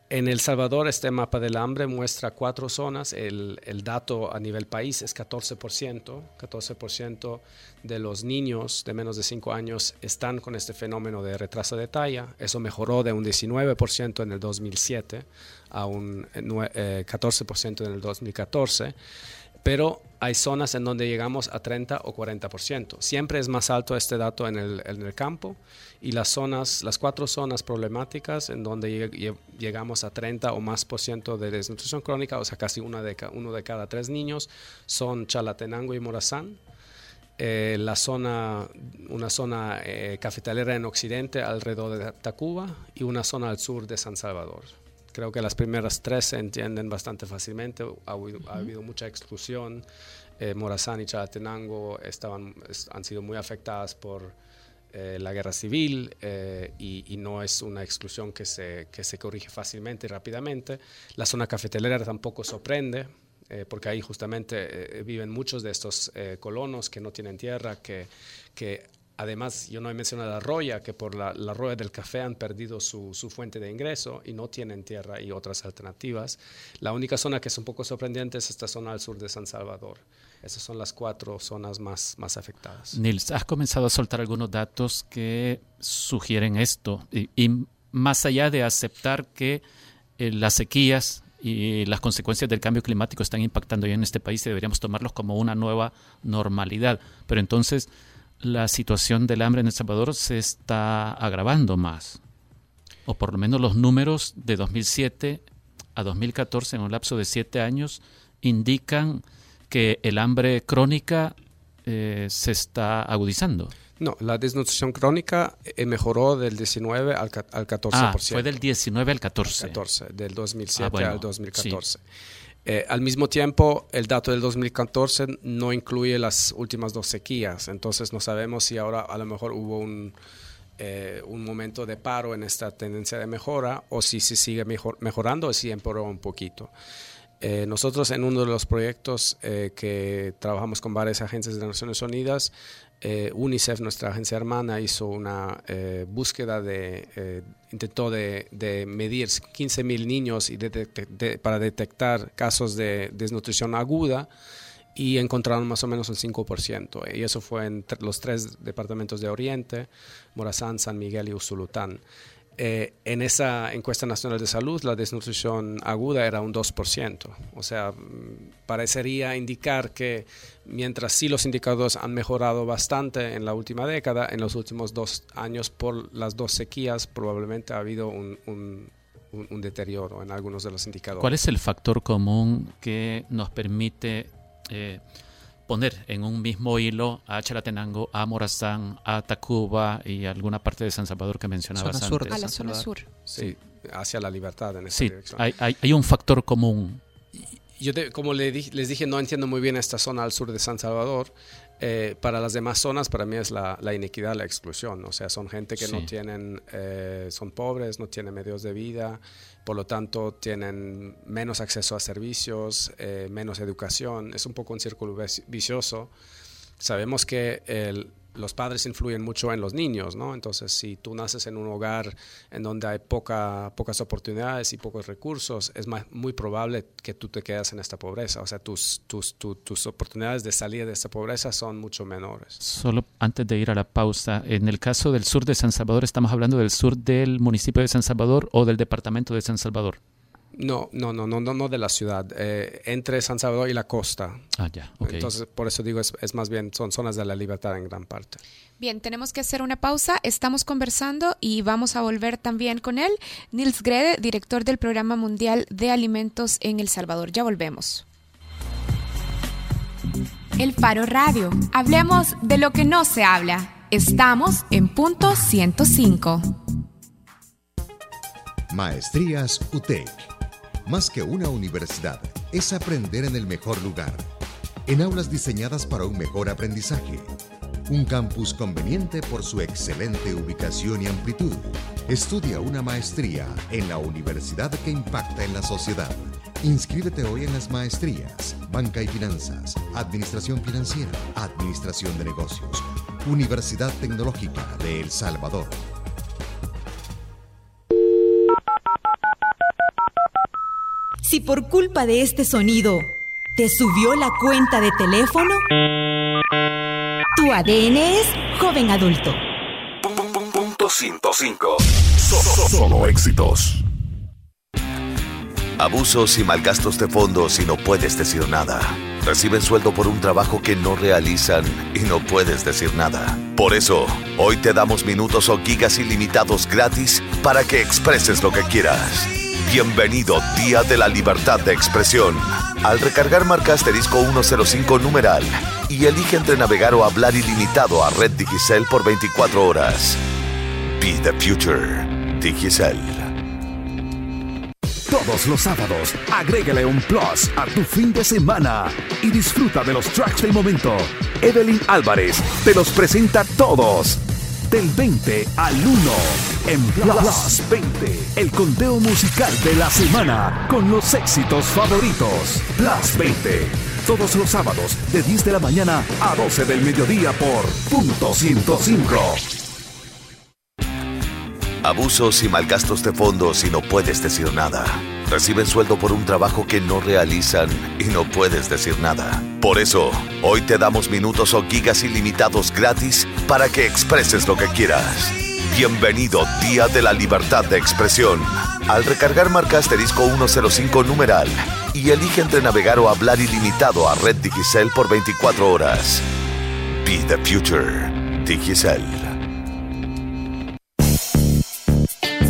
En El Salvador, este mapa del hambre muestra cuatro zonas. El, el, dato a nivel país es 14%. 14% de los niños de menos de 5 años están con este fenómeno de retraso de talla. Eso mejoró de un 19% en el 2007 a un 14% eh, en el 2014 pero hay zonas en donde llegamos a 30 o 40%. Siempre es más alto este dato en el, campo y las zonas, las cuatro zonas problemáticas en donde llegamos a 30 o más por ciento de desnutrición crónica, o sea, casi una de, uno de cada tres niños, son Chalatenango y Morazán. Eh, la zona, una zona eh, cafetalera en occidente alrededor de Tacuba y una zona al sur de San Salvador. Creo que las primeras tres se entienden bastante fácilmente. Ha, habido mucha exclusión. Eh, Morazán y Chalatenango estaban, han sido muy afectadas por eh, la guerra civil eh, y, no es una exclusión que se, que se corrige fácilmente y rápidamente. La zona cafetelera tampoco sorprende. porque ahí justamente viven muchos de estos colonos que no tienen tierra, que, que Además, yo no he mencionado la roya, que por la, la roya del café han perdido su, fuente de ingreso y no tienen tierra y otras alternativas. La única zona que es un poco sorprendente es esta zona al sur de San Salvador. Esas son las cuatro zonas más, más afectadas. Nils, has comenzado a soltar algunos datos que sugieren esto. Y, y más allá de aceptar que eh, las sequías y las consecuencias del cambio climático están impactando ya en este país y deberíamos tomarlos como una nueva normalidad. Pero entonces la situación del hambre en El Salvador se está agravando más. O por lo menos los números de 2007 a 2014, en un lapso de siete años, indican que el hambre crónica eh, se está agudizando. No, la desnutrición crónica eh, mejoró del 19 al, al 14%. Ah, fue del 19 al 14. Al 14, del 2007 ah, bueno, al 2014. Sí. Eh, al mismo tiempo, el dato del 2014 no incluye las últimas dos sequías, entonces no sabemos si ahora a lo mejor hubo un, eh, un momento de paro en esta tendencia de mejora o si se sigue mejor, mejorando o si empeoró un poquito. Eh, nosotros en uno de los proyectos eh, que trabajamos con varias agencias de Naciones Unidas, eh, UNICEF, nuestra agencia hermana, hizo una eh, búsqueda de, eh, intentó de, de medir 15.000 niños y para detectar casos de desnutrición aguda y encontraron más o menos un 5%. Y eso fue en los tres departamentos de Oriente, Morazán, San Miguel y Usulután. Eh, en esa encuesta nacional de salud la desnutrición aguda era un 2%. O sea, parecería indicar que mientras sí los indicadores han mejorado bastante en la última década, en los últimos dos años por las dos sequías probablemente ha habido un deterioro en algunos de los indicadores. ¿Cuál es el factor común que nos permite... Eh, poner en un mismo hilo a Chalatenango, a Morazán, a Tacuba y alguna parte de San Salvador que mencionabas zona antes. Sur a la zona sur. Sí, hacia la libertad en esa sí, dirección. Hay, hay, hay, un factor común. Yo te, como le di, les dije, no entiendo muy bien esta zona al sur de San Salvador. Eh, para las demás zonas, para mí es la, la, inequidad, la exclusión. O sea, son gente que sí. no tienen, eh, son pobres, no tienen medios de vida, por lo tanto tienen menos acceso a servicios, eh, menos educación. Es un poco un círculo vicioso. Sabemos que el, los padres influyen mucho en los niños, ¿no? Entonces, si tú naces en un hogar en donde hay poca, pocas oportunidades y pocos recursos, es más, muy probable que tú te quedas en esta pobreza. O sea, tus, tus, tu, tus oportunidades de salir de esta pobreza son mucho menores. Solo antes de ir a la pausa, en el caso del sur de San Salvador, ¿estamos hablando del sur del municipio de San Salvador o del departamento de San Salvador? No, no, no, no, no de la ciudad, eh, entre San Salvador y la costa. Ah, ya. Okay. Entonces, por eso digo, es, es, más bien, son zonas de la libertad en gran parte. Bien, tenemos que hacer una pausa. Estamos conversando y vamos a volver también con él. Nils Grede, director del Programa Mundial de Alimentos en El Salvador. Ya volvemos. El Faro Radio. Hablemos de lo que no se habla. Estamos en punto 105. Maestrías UTEC. Más que una universidad, es aprender en el mejor lugar. En aulas diseñadas para un mejor aprendizaje. Un campus conveniente por su excelente ubicación y amplitud. Estudia una maestría en la universidad que impacta en la sociedad. Inscríbete hoy en las maestrías, Banca y Finanzas, Administración Financiera, Administración de Negocios, Universidad Tecnológica de El Salvador. Si por culpa de este sonido te subió la cuenta de teléfono, tu ADN es joven adulto. Punto 105. Solo, solo éxitos. Abusos y malgastos de fondos y no puedes decir nada. Reciben sueldo por un trabajo que no realizan y no puedes decir nada. Por eso, hoy te damos minutos o gigas ilimitados gratis para que expreses lo que quieras. Bienvenido Día de la Libertad de Expresión. Al recargar marca asterisco 105 numeral y elige entre navegar o hablar ilimitado a Red Digicel por 24 horas. Be the future. Digicel. Todos los sábados, agrégale un plus a tu fin de semana y disfruta de los tracks del momento. Evelyn Álvarez te los presenta todos. Del 20 al 1 en Plus 20, el conteo musical de la semana con los éxitos favoritos. Plus 20, Todos los sábados de 10 de la mañana a 12 del mediodía por punto 105. Abusos y malgastos de fondos y no puedes decir nada. Reciben sueldo por un trabajo que no realizan y no puedes decir nada. Por eso, hoy te damos minutos o gigas ilimitados gratis para que expreses lo que quieras. Bienvenido Día de la Libertad de Expresión. Al recargar marca asterisco 105 numeral y elige entre navegar o hablar ilimitado a Red Digicel por 24 horas. Be the future. Digicel.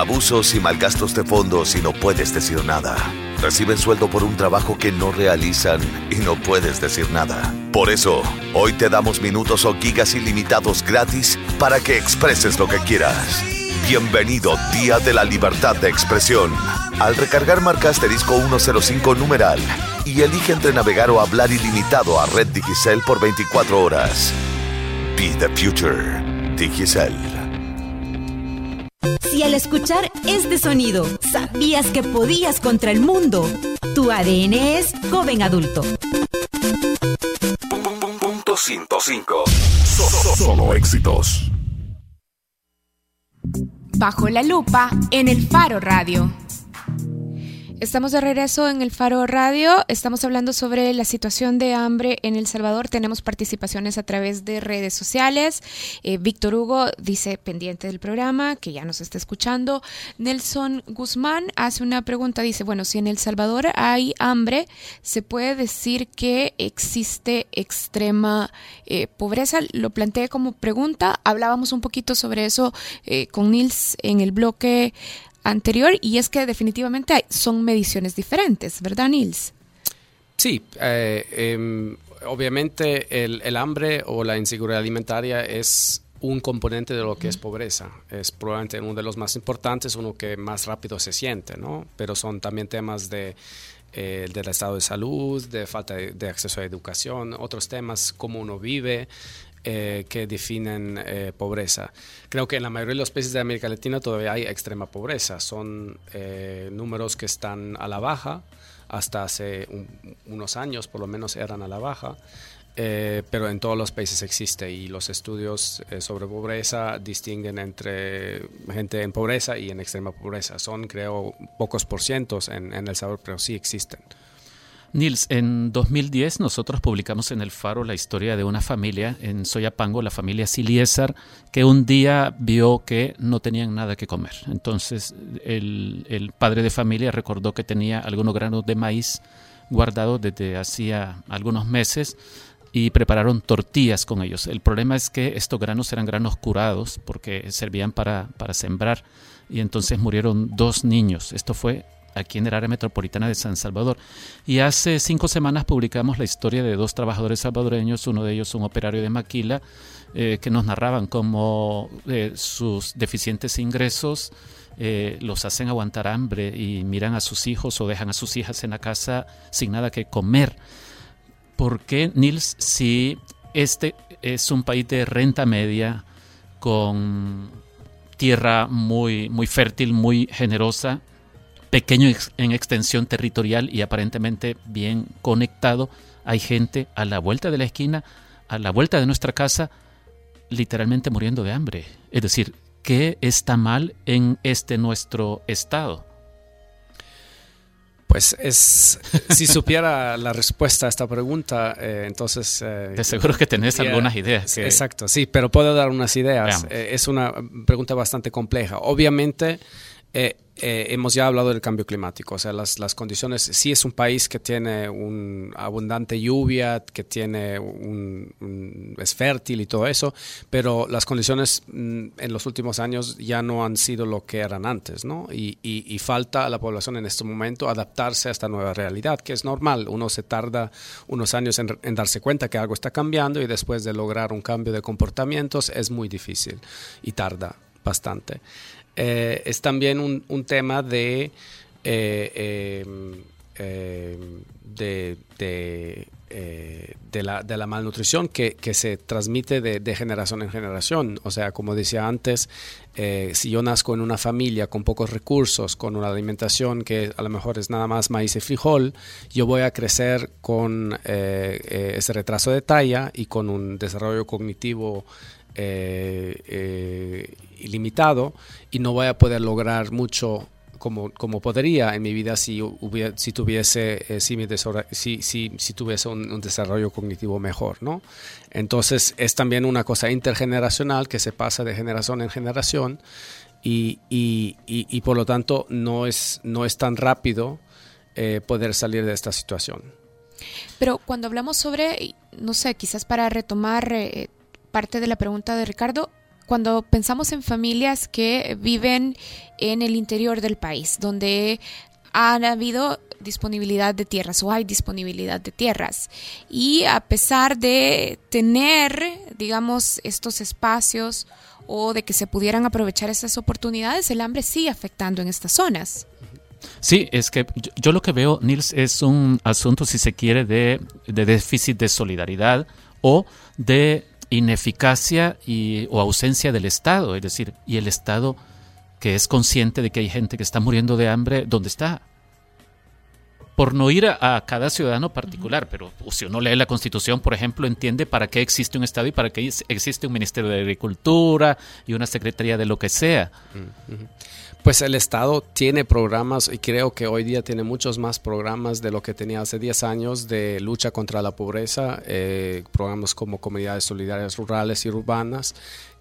Abusos y malgastos de fondos y no puedes decir nada. Reciben sueldo por un trabajo que no realizan y no puedes decir nada. Por eso, hoy te damos minutos o gigas ilimitados gratis para que expreses lo que quieras. Bienvenido Día de la Libertad de Expresión. Al recargar marca asterisco 105 numeral y elige entre navegar o hablar ilimitado a Red Digicel por 24 horas. Be the future. Digicel. Si al escuchar este sonido sabías que podías contra el mundo, tu ADN es joven adulto. Punto 105. Solo, solo éxitos. Bajo la lupa en el Faro Radio. Estamos de regreso en el Faro Radio. Estamos hablando sobre la situación de hambre en El Salvador. Tenemos participaciones a través de redes sociales. Eh, Víctor Hugo dice, pendiente del programa, que ya nos está escuchando. Nelson Guzmán hace una pregunta. Dice, bueno, si en El Salvador hay hambre, ¿se puede decir que existe extrema eh, pobreza? Lo planteé como pregunta. Hablábamos un poquito sobre eso eh, con Nils en el bloque anterior y es que definitivamente hay, son mediciones diferentes, ¿verdad, Nils? Sí, eh, eh, obviamente el, el, hambre o la inseguridad alimentaria es un componente de lo que es pobreza. Es probablemente uno de los más importantes, uno que más rápido se siente, ¿no? Pero son también temas de, eh, del estado de salud, de falta de, de, acceso a educación, otros temas, cómo uno vive, eh, que definen eh, pobreza. Creo que en la mayoría de los países de América Latina todavía hay extrema pobreza. Son eh, números que están a la baja. Hasta hace un, unos años por lo menos eran a la baja. pero en todos los países existe y los estudios sobre pobreza distinguen entre gente en pobreza y en extrema pobreza. Son, creo, pocos por cientos en, en El Salvador, pero sí existen. Nils, en 2010 nosotros publicamos en El Faro la historia de una familia en Soyapango, la familia Siliesar, que un día vio que no tenían nada que comer. Entonces el, el padre de familia recordó que tenía algunos granos de maíz guardados desde hacía algunos meses y prepararon tortillas con ellos. El problema es que estos granos eran granos curados porque servían para, para sembrar y entonces murieron dos niños. Esto fue aquí en el área metropolitana de San Salvador. Y hace cinco semanas publicamos la historia de dos trabajadores salvadoreños, uno de ellos un operario de maquila, eh, que nos narraban cómo eh, sus deficientes ingresos eh, los hacen aguantar hambre y miran a sus hijos o dejan a sus hijas en la casa sin nada que comer. ¿Por qué, Nils, si este es un país de renta media, con tierra muy, muy fértil, muy generosa, pequeño en extensión territorial y aparentemente bien conectado, hay gente a la vuelta de la esquina, a la vuelta de nuestra casa, literalmente muriendo de hambre. Es decir, ¿qué está mal en este nuestro estado? Pues es, si supiera la respuesta a esta pregunta, eh, entonces... Eh, de seguro que tenés algunas ideas. Que... Exacto, sí, pero puedo dar unas ideas. Eh, es una pregunta bastante compleja. Obviamente, Eh, eh, hemos ya hablado del cambio climático, o sea, las, las, condiciones, sí es un país que tiene un abundante lluvia, que tiene un, es fértil y todo eso, pero las condiciones mm, en los últimos años ya no han sido lo que eran antes, ¿no? Y, y, falta a la población en este momento adaptarse a esta nueva realidad, que es normal, uno se tarda unos años en darse cuenta que algo está cambiando y después de lograr un cambio de comportamientos es muy difícil y tarda bastante. Eh, es también un, un tema de, eh, em, de, de, eh, de, la, de, la, malnutrición que, que se transmite de, generación en generación. O sea, como decía antes, si yo nazco en una familia con pocos recursos, con una alimentación que a lo mejor es nada más maíz y frijol, yo voy a crecer con ese retraso de talla y con un desarrollo cognitivo eh, eh, ilimitado y no voy a poder lograr mucho como, como podría en mi vida si, si tuviese, eh, si, si, tuviese un, desarrollo cognitivo mejor. ¿no? Entonces es también una cosa intergeneracional que se pasa de generación en generación y, y, y, por lo tanto no es, no es tan rápido poder salir de esta situación. Pero cuando hablamos sobre, no sé, quizás para retomar parte de la pregunta de Ricardo, cuando pensamos en familias que viven en el interior del país, donde ha habido disponibilidad de tierras o hay disponibilidad de tierras. Y a pesar de tener, digamos, estos espacios o de que se pudieran aprovechar estas oportunidades, el hambre sigue afectando en estas zonas. Sí, es que yo, lo que veo, Nils, es un asunto, si se quiere, de, de déficit de solidaridad o de ineficacia y, o ausencia del Estado, es decir, y el Estado que es consciente de que hay gente que está muriendo de hambre, ¿dónde está? Por no ir a, cada ciudadano particular, pero si uno lee la Constitución, por ejemplo, entiende para qué existe un Estado y para qué existe un Ministerio de Agricultura y una Secretaría de lo que sea. Pues el Estado tiene programas y creo que hoy día tiene muchos más programas de lo que tenía hace 10 años de lucha contra la pobreza, eh, programas como comunidades solidarias rurales y urbanas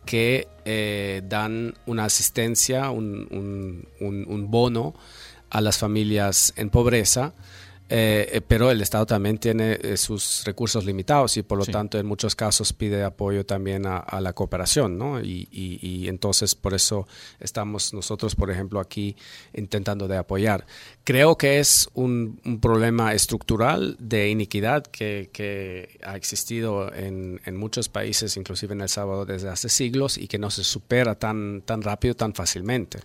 que eh, dan una asistencia, un, un, bono a las familias en pobreza eh, eh, pero el Estado también tiene eh, sus recursos limitados y por lo tanto en muchos casos pide apoyo también a, la cooperación, ¿no? Y, y, entonces por eso estamos nosotros, por ejemplo, aquí intentando de apoyar. Creo que es un, un problema estructural de iniquidad que, que ha existido en, en, muchos países, inclusive en El Salvador desde hace siglos y que no se supera tan, tan rápido, tan fácilmente.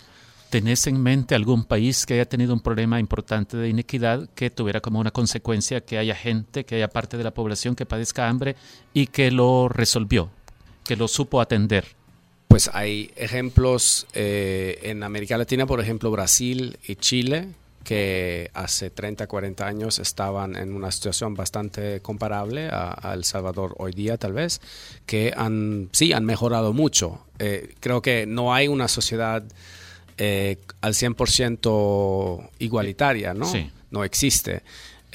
¿Tenés en mente algún país que haya tenido un problema importante de inequidad que tuviera como una consecuencia que haya gente, que haya parte de la población que padezca hambre y que lo resolvió, que lo supo atender? Pues hay ejemplos eh, en América Latina, por ejemplo Brasil y Chile, que hace 30, 40 años estaban en una situación bastante comparable a, El Salvador hoy día, tal vez, que han, sí, han mejorado mucho. Eh, creo que no hay una sociedad eh, al 100% igualitaria, ¿no? No existe.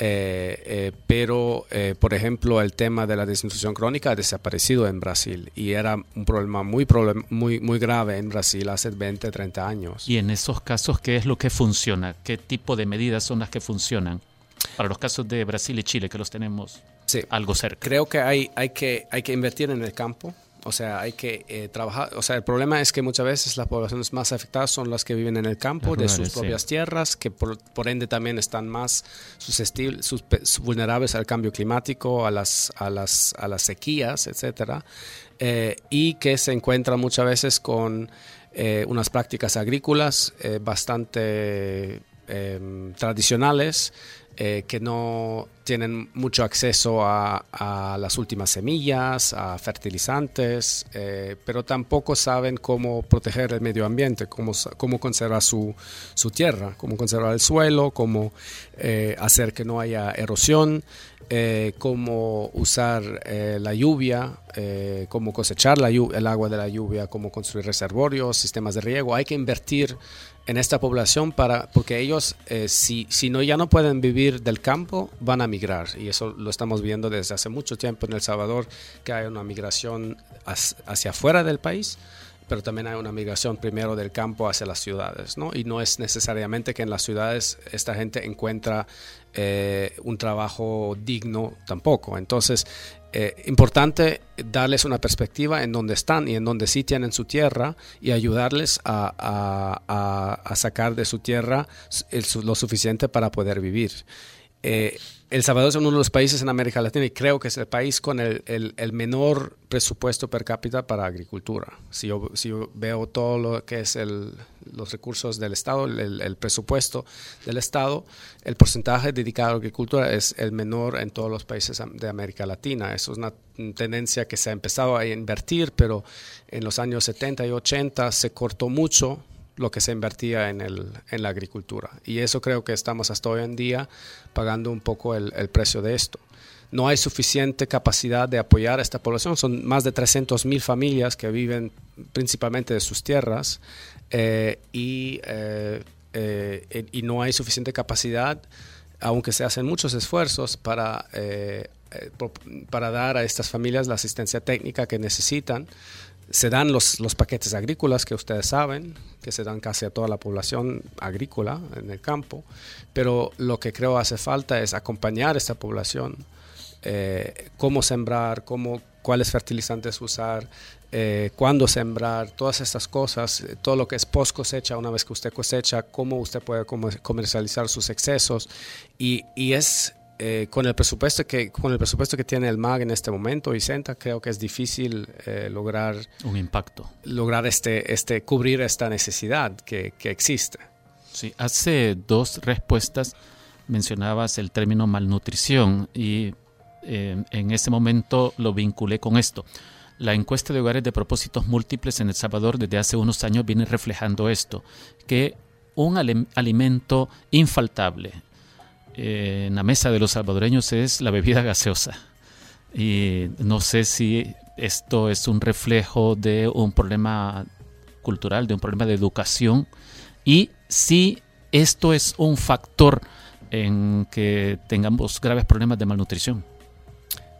Eh, eh, pero, por ejemplo, el tema de la desnutrición crónica ha desaparecido en Brasil y era un problema muy, muy, muy grave en Brasil hace 20, 30 años. Y en esos casos, ¿qué es lo que funciona? ¿Qué tipo de medidas son las que funcionan? Para los casos de Brasil y Chile, que los tenemos algo cerca. Creo que hay, hay, que hay que invertir en el campo o sea, hay que eh, trabajar. O sea, el problema es que muchas veces las poblaciones más afectadas son las que viven en el campo, de sus propias tierras, que por, ende también están más vulnerables al cambio climático, a las, a las, a las sequías, etcétera, eh, y que se encuentran muchas veces con eh, unas prácticas agrícolas bastante tradicionales eh, que no tienen mucho acceso a, las últimas semillas, a fertilizantes, eh, pero tampoco saben cómo proteger el medio ambiente, cómo, cómo conservar su, su tierra, cómo conservar el suelo, cómo eh, hacer que no haya erosión. cómo usar la lluvia, cómo cosechar la el agua de la lluvia, cómo construir reservorios, sistemas de riego. Hay que invertir en esta población para porque ellos eh, si, si no ya no pueden vivir del campo van a migrar y eso lo estamos viendo desde hace mucho tiempo en El Salvador que hay una migración hacia afuera del país pero también hay una migración primero del campo hacia las ciudades, ¿no? Y no es necesariamente que en las ciudades esta gente encuentra eh, un trabajo digno tampoco. Entonces, eh, importante darles una perspectiva en donde están y en donde sí tienen su tierra y ayudarles a, sacar de su tierra lo suficiente para poder vivir. Eh, el Salvador es uno de los países en América Latina y creo que es el país con el, menor presupuesto per cápita para agricultura. Si yo, veo todo lo que es los recursos del Estado, el, presupuesto del Estado, el porcentaje dedicado a la agricultura es el menor en todos los países de América Latina. Eso es una tendencia que se ha empezado a invertir, pero en los años 70 y 80 se cortó mucho lo que se invertía en, el, en la agricultura. Y eso creo que estamos hasta hoy en día pagando un poco el, precio de esto. No hay suficiente capacidad de apoyar a esta población. Son más de 300 mil familias que viven principalmente de sus tierras eh, y, eh, eh, y no hay suficiente capacidad, aunque se hacen muchos esfuerzos para, para dar a estas familias la asistencia técnica que necesitan se dan los, los, paquetes agrícolas que ustedes saben, que se dan casi a toda la población agrícola en el campo, pero lo que creo hace falta es acompañar a esta población, eh, cómo sembrar, cómo, cuáles fertilizantes usar, eh, cuándo sembrar, todas estas cosas, eh, todo lo que es post cosecha, una vez que usted cosecha, cómo usted puede comercializar sus excesos. Y, y es eh, con el presupuesto que con el presupuesto que tiene el MAG en este momento y Senta creo que es difícil eh, lograr un impacto. lograr este este cubrir esta necesidad que, que, existe. Sí hace dos respuestas mencionabas el término malnutrición y eh, en ese momento lo vinculé con esto. La encuesta de hogares de propósitos múltiples en El Salvador desde hace unos años viene reflejando esto que un alimento infaltable en la mesa de los salvadoreños es la bebida gaseosa. Y no sé si esto es un reflejo de un problema cultural, de un problema de educación, y si esto es un factor en que tengamos graves problemas de malnutrición.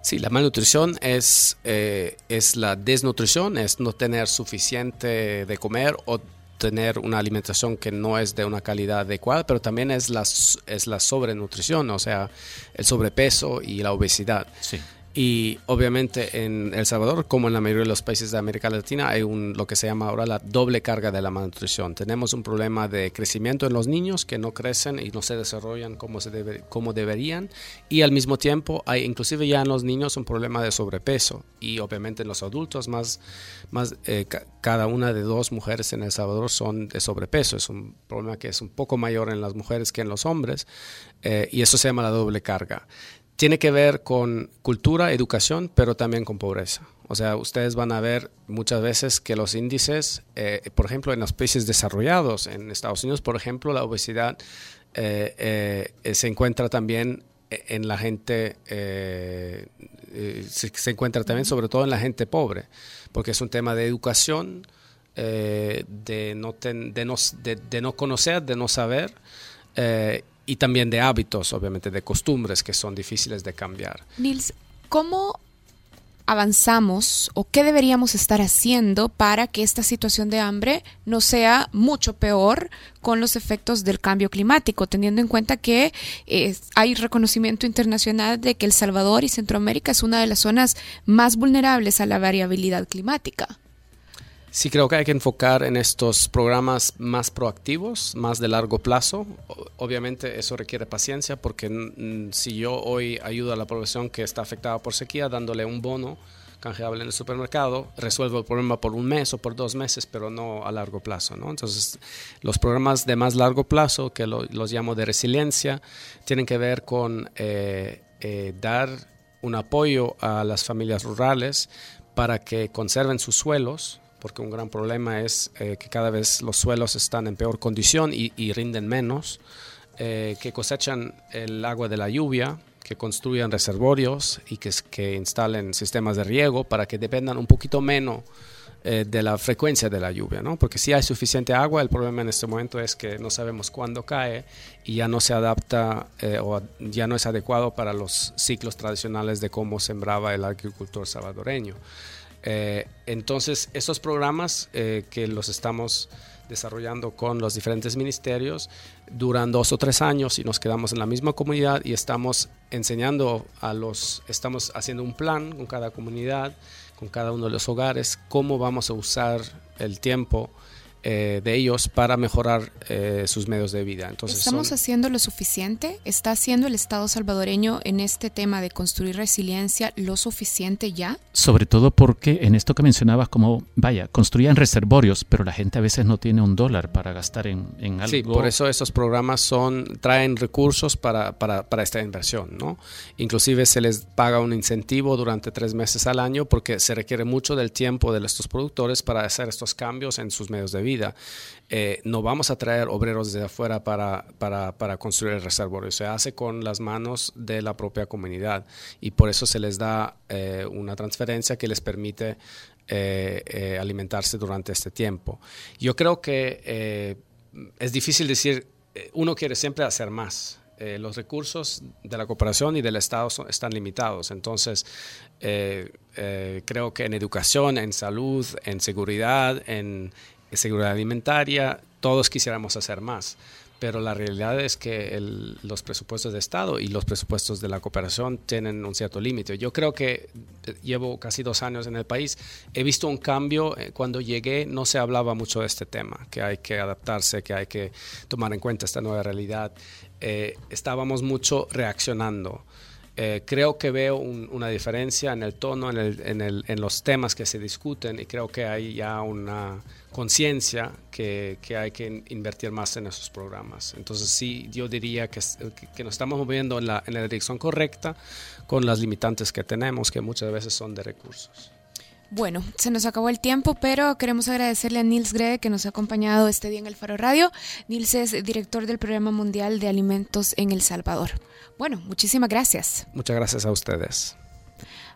Sí, la malnutrición es, eh, es la desnutrición, es no tener suficiente de comer o tener una alimentación que no es de una calidad adecuada, pero también es la, es la sobrenutrición, o sea, el sobrepeso y la obesidad. Sí. Y obviamente en El Salvador, como en la mayoría de los países de América Latina, hay un, lo que se llama ahora la doble carga de la malnutrición. Tenemos un problema de crecimiento en los niños que no crecen y no se desarrollan como, se como deberían. Y al mismo tiempo hay inclusive ya en los niños un problema de sobrepeso. Y obviamente en los adultos, más, más eh, cada una de dos mujeres en El Salvador son de sobrepeso. Es un problema que es un poco mayor en las mujeres que en los hombres. Eh, y eso se llama la doble carga tiene que ver con cultura, educación, pero también con pobreza. O sea, ustedes van a ver muchas veces que los índices, eh, por ejemplo, en los países desarrollados, en Estados Unidos, por ejemplo, la obesidad eh, eh, se encuentra también en la gente, se, encuentra también sobre todo en la gente pobre, porque es un tema de educación, de, no de, no, de, no conocer, de no saber y también de hábitos, obviamente, de costumbres que son difíciles de cambiar. Nils, ¿cómo avanzamos o qué deberíamos estar haciendo para que esta situación de hambre no sea mucho peor con los efectos del cambio climático, teniendo en cuenta que eh, hay reconocimiento internacional de que El Salvador y Centroamérica es una de las zonas más vulnerables a la variabilidad climática? Sí, creo que hay que enfocar en estos programas más proactivos, más de largo plazo. Obviamente eso requiere paciencia porque si yo hoy ayudo a la población que está afectada por sequía dándole un bono canjeable en el supermercado, resuelvo el problema por un mes o por dos meses, pero no a largo plazo. ¿no? Entonces, los programas de más largo plazo, que los llamo de resiliencia, tienen que ver con eh, eh, dar un apoyo a las familias rurales para que conserven sus suelos, porque un gran problema es eh, que cada vez los suelos están en peor condición y, rinden menos, eh, que cosechan el agua de la lluvia, que construyan reservorios y que, que instalen sistemas de riego para que dependan un poquito menos eh, de la frecuencia de la lluvia, ¿no? Porque si hay suficiente agua, el problema en este momento es que no sabemos cuándo cae y ya no se adapta o ya no es adecuado para los ciclos tradicionales de cómo sembraba el agricultor salvadoreño. Eh, entonces, estos programas eh, que los estamos desarrollando con los diferentes ministerios duran dos o tres años y nos quedamos en la misma comunidad y estamos enseñando a los, estamos haciendo un plan con cada comunidad, con cada uno de los hogares, cómo vamos a usar el tiempo eh, de ellos para mejorar eh, sus medios de vida. Entonces, ¿Estamos haciendo lo suficiente? ¿Está haciendo el Estado salvadoreño en este tema de construir resiliencia lo suficiente ya? Sobre todo porque en esto que mencionabas, como, vaya, construían reservorios, pero la gente a veces no tiene un dólar para gastar en, en algo. Sí, por eso estos programas son, traen recursos para, para, para esta inversión, ¿no? Inclusive se les paga un incentivo durante tres meses al año porque se requiere mucho del tiempo de estos productores para hacer estos cambios en sus medios de vida vida. Eh, no vamos a traer obreros de afuera para, para, construir el reservorio, se hace con las manos de la propia comunidad y por eso se les da eh, una transferencia que les permite eh, alimentarse durante este tiempo. Yo creo que es difícil decir, uno quiere siempre hacer más. los recursos de la cooperación y del Estado son, están limitados. Entonces, creo que en educación, en salud, en seguridad, en, seguridad alimentaria, todos quisiéramos hacer más, pero la realidad es que los presupuestos de Estado y los presupuestos de la cooperación tienen un cierto límite. Yo creo que eh, llevo casi dos años en el país, he visto un cambio, eh, cuando llegué no se hablaba mucho de este tema, que hay que adaptarse, que hay que tomar en cuenta esta nueva realidad. Eh, estábamos mucho reaccionando. creo que veo una diferencia en el tono, en, en, los temas que se discuten y creo que hay ya una, conciencia que, que, hay que invertir más en esos programas. Entonces sí, yo diría que, que, nos estamos moviendo en la, en la dirección correcta con las limitantes que tenemos, que muchas veces son de recursos. Bueno, se nos acabó el tiempo, pero queremos agradecerle a Nils Grede que nos ha acompañado este día en el Faro Radio. Nils es director del Programa Mundial de Alimentos en El Salvador. Bueno, muchísimas gracias. Muchas gracias a ustedes.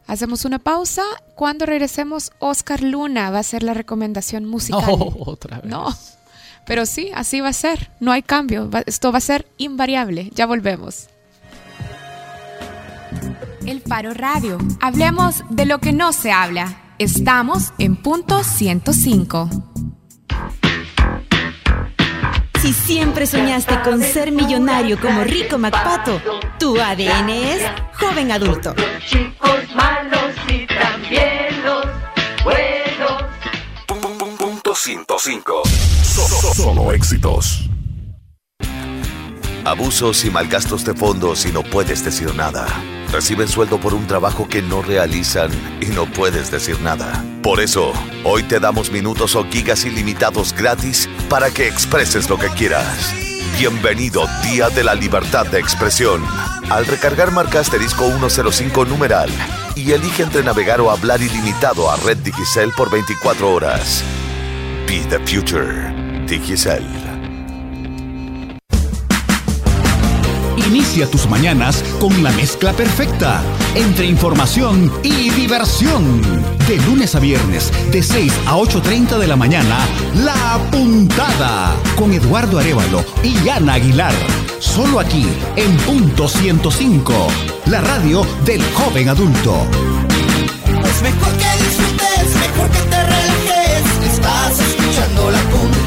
Hacemos una pausa. Cuando regresemos, Oscar Luna va a ser la recomendación musical. No, otra vez. No, pero sí, así va a ser. No hay cambio. Esto va a ser invariable. Ya volvemos. El Faro Radio. Hablemos de lo que no se habla. Estamos en punto 105. Si siempre soñaste con ser millonario como Rico MacPato, tu ADN es joven adulto. Chicos malos y también los buenos. Punto 105. Solo éxitos. Abusos y malgastos de fondos y no puedes decir nada. Reciben sueldo por un trabajo que no realizan y no puedes decir nada. Por eso, hoy te damos minutos o gigas ilimitados gratis para que expreses lo que quieras. Bienvenido Día de la Libertad de Expresión. Al recargar marca asterisco 105 numeral y elige entre navegar o hablar ilimitado a Red Digicel por 24 horas. Be the future. Digicel. Inicia tus mañanas con la mezcla perfecta entre información y diversión. De lunes a viernes, de 6 a 8.30 de la mañana, La Puntada con Eduardo Arevalo y Ana Aguilar. Solo aquí, en punto 105, la radio del joven adulto. Es mejor que disfrutes, mejor que te relajes. Estás escuchando La Puntada.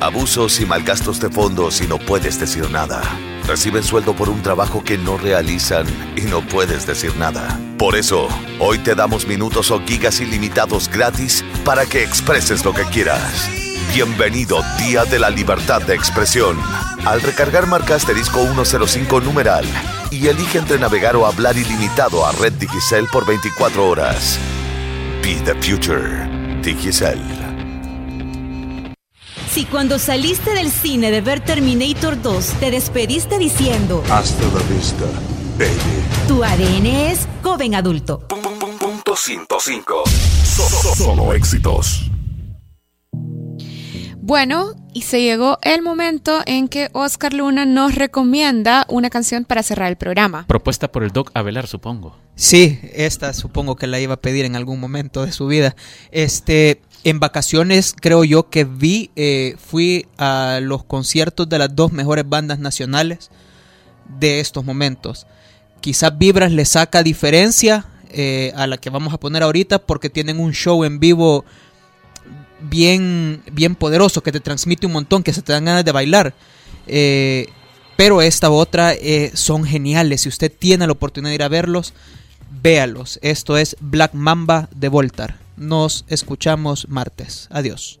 Abusos y malgastos de fondos y no puedes decir nada. Reciben sueldo por un trabajo que no realizan y no puedes decir nada. Por eso, hoy te damos minutos o gigas ilimitados gratis para que expreses lo que quieras. Bienvenido Día de la Libertad de Expresión. Al recargar marca asterisco 105 numeral y elige entre navegar o hablar ilimitado a Red Digicel por 24 horas. Be the future. Digicel. Si cuando saliste del cine de ver Terminator 2 te despediste diciendo Hasta la vista, baby. Tu ADN es joven adulto. Punto 105. Solo éxitos. Bueno, y se llegó el momento en que Oscar Luna nos recomienda una canción para cerrar el programa. Propuesta por el Doc Abelar, supongo. Sí, esta supongo que la iba a pedir en algún momento de su vida. Este, en vacaciones creo yo que vi, eh, fui a los conciertos de las dos mejores bandas nacionales de estos momentos. quizás Vibras le saca diferencia eh, a la que vamos a poner ahorita porque tienen un show en vivo bien, bien poderoso que te transmite un montón, que se te dan ganas de bailar. Eh, pero esta otra son geniales. Si usted tiene la oportunidad de ir a verlos, véalos. Esto es Black Mamba de Voltar. Nos escuchamos martes. Adiós.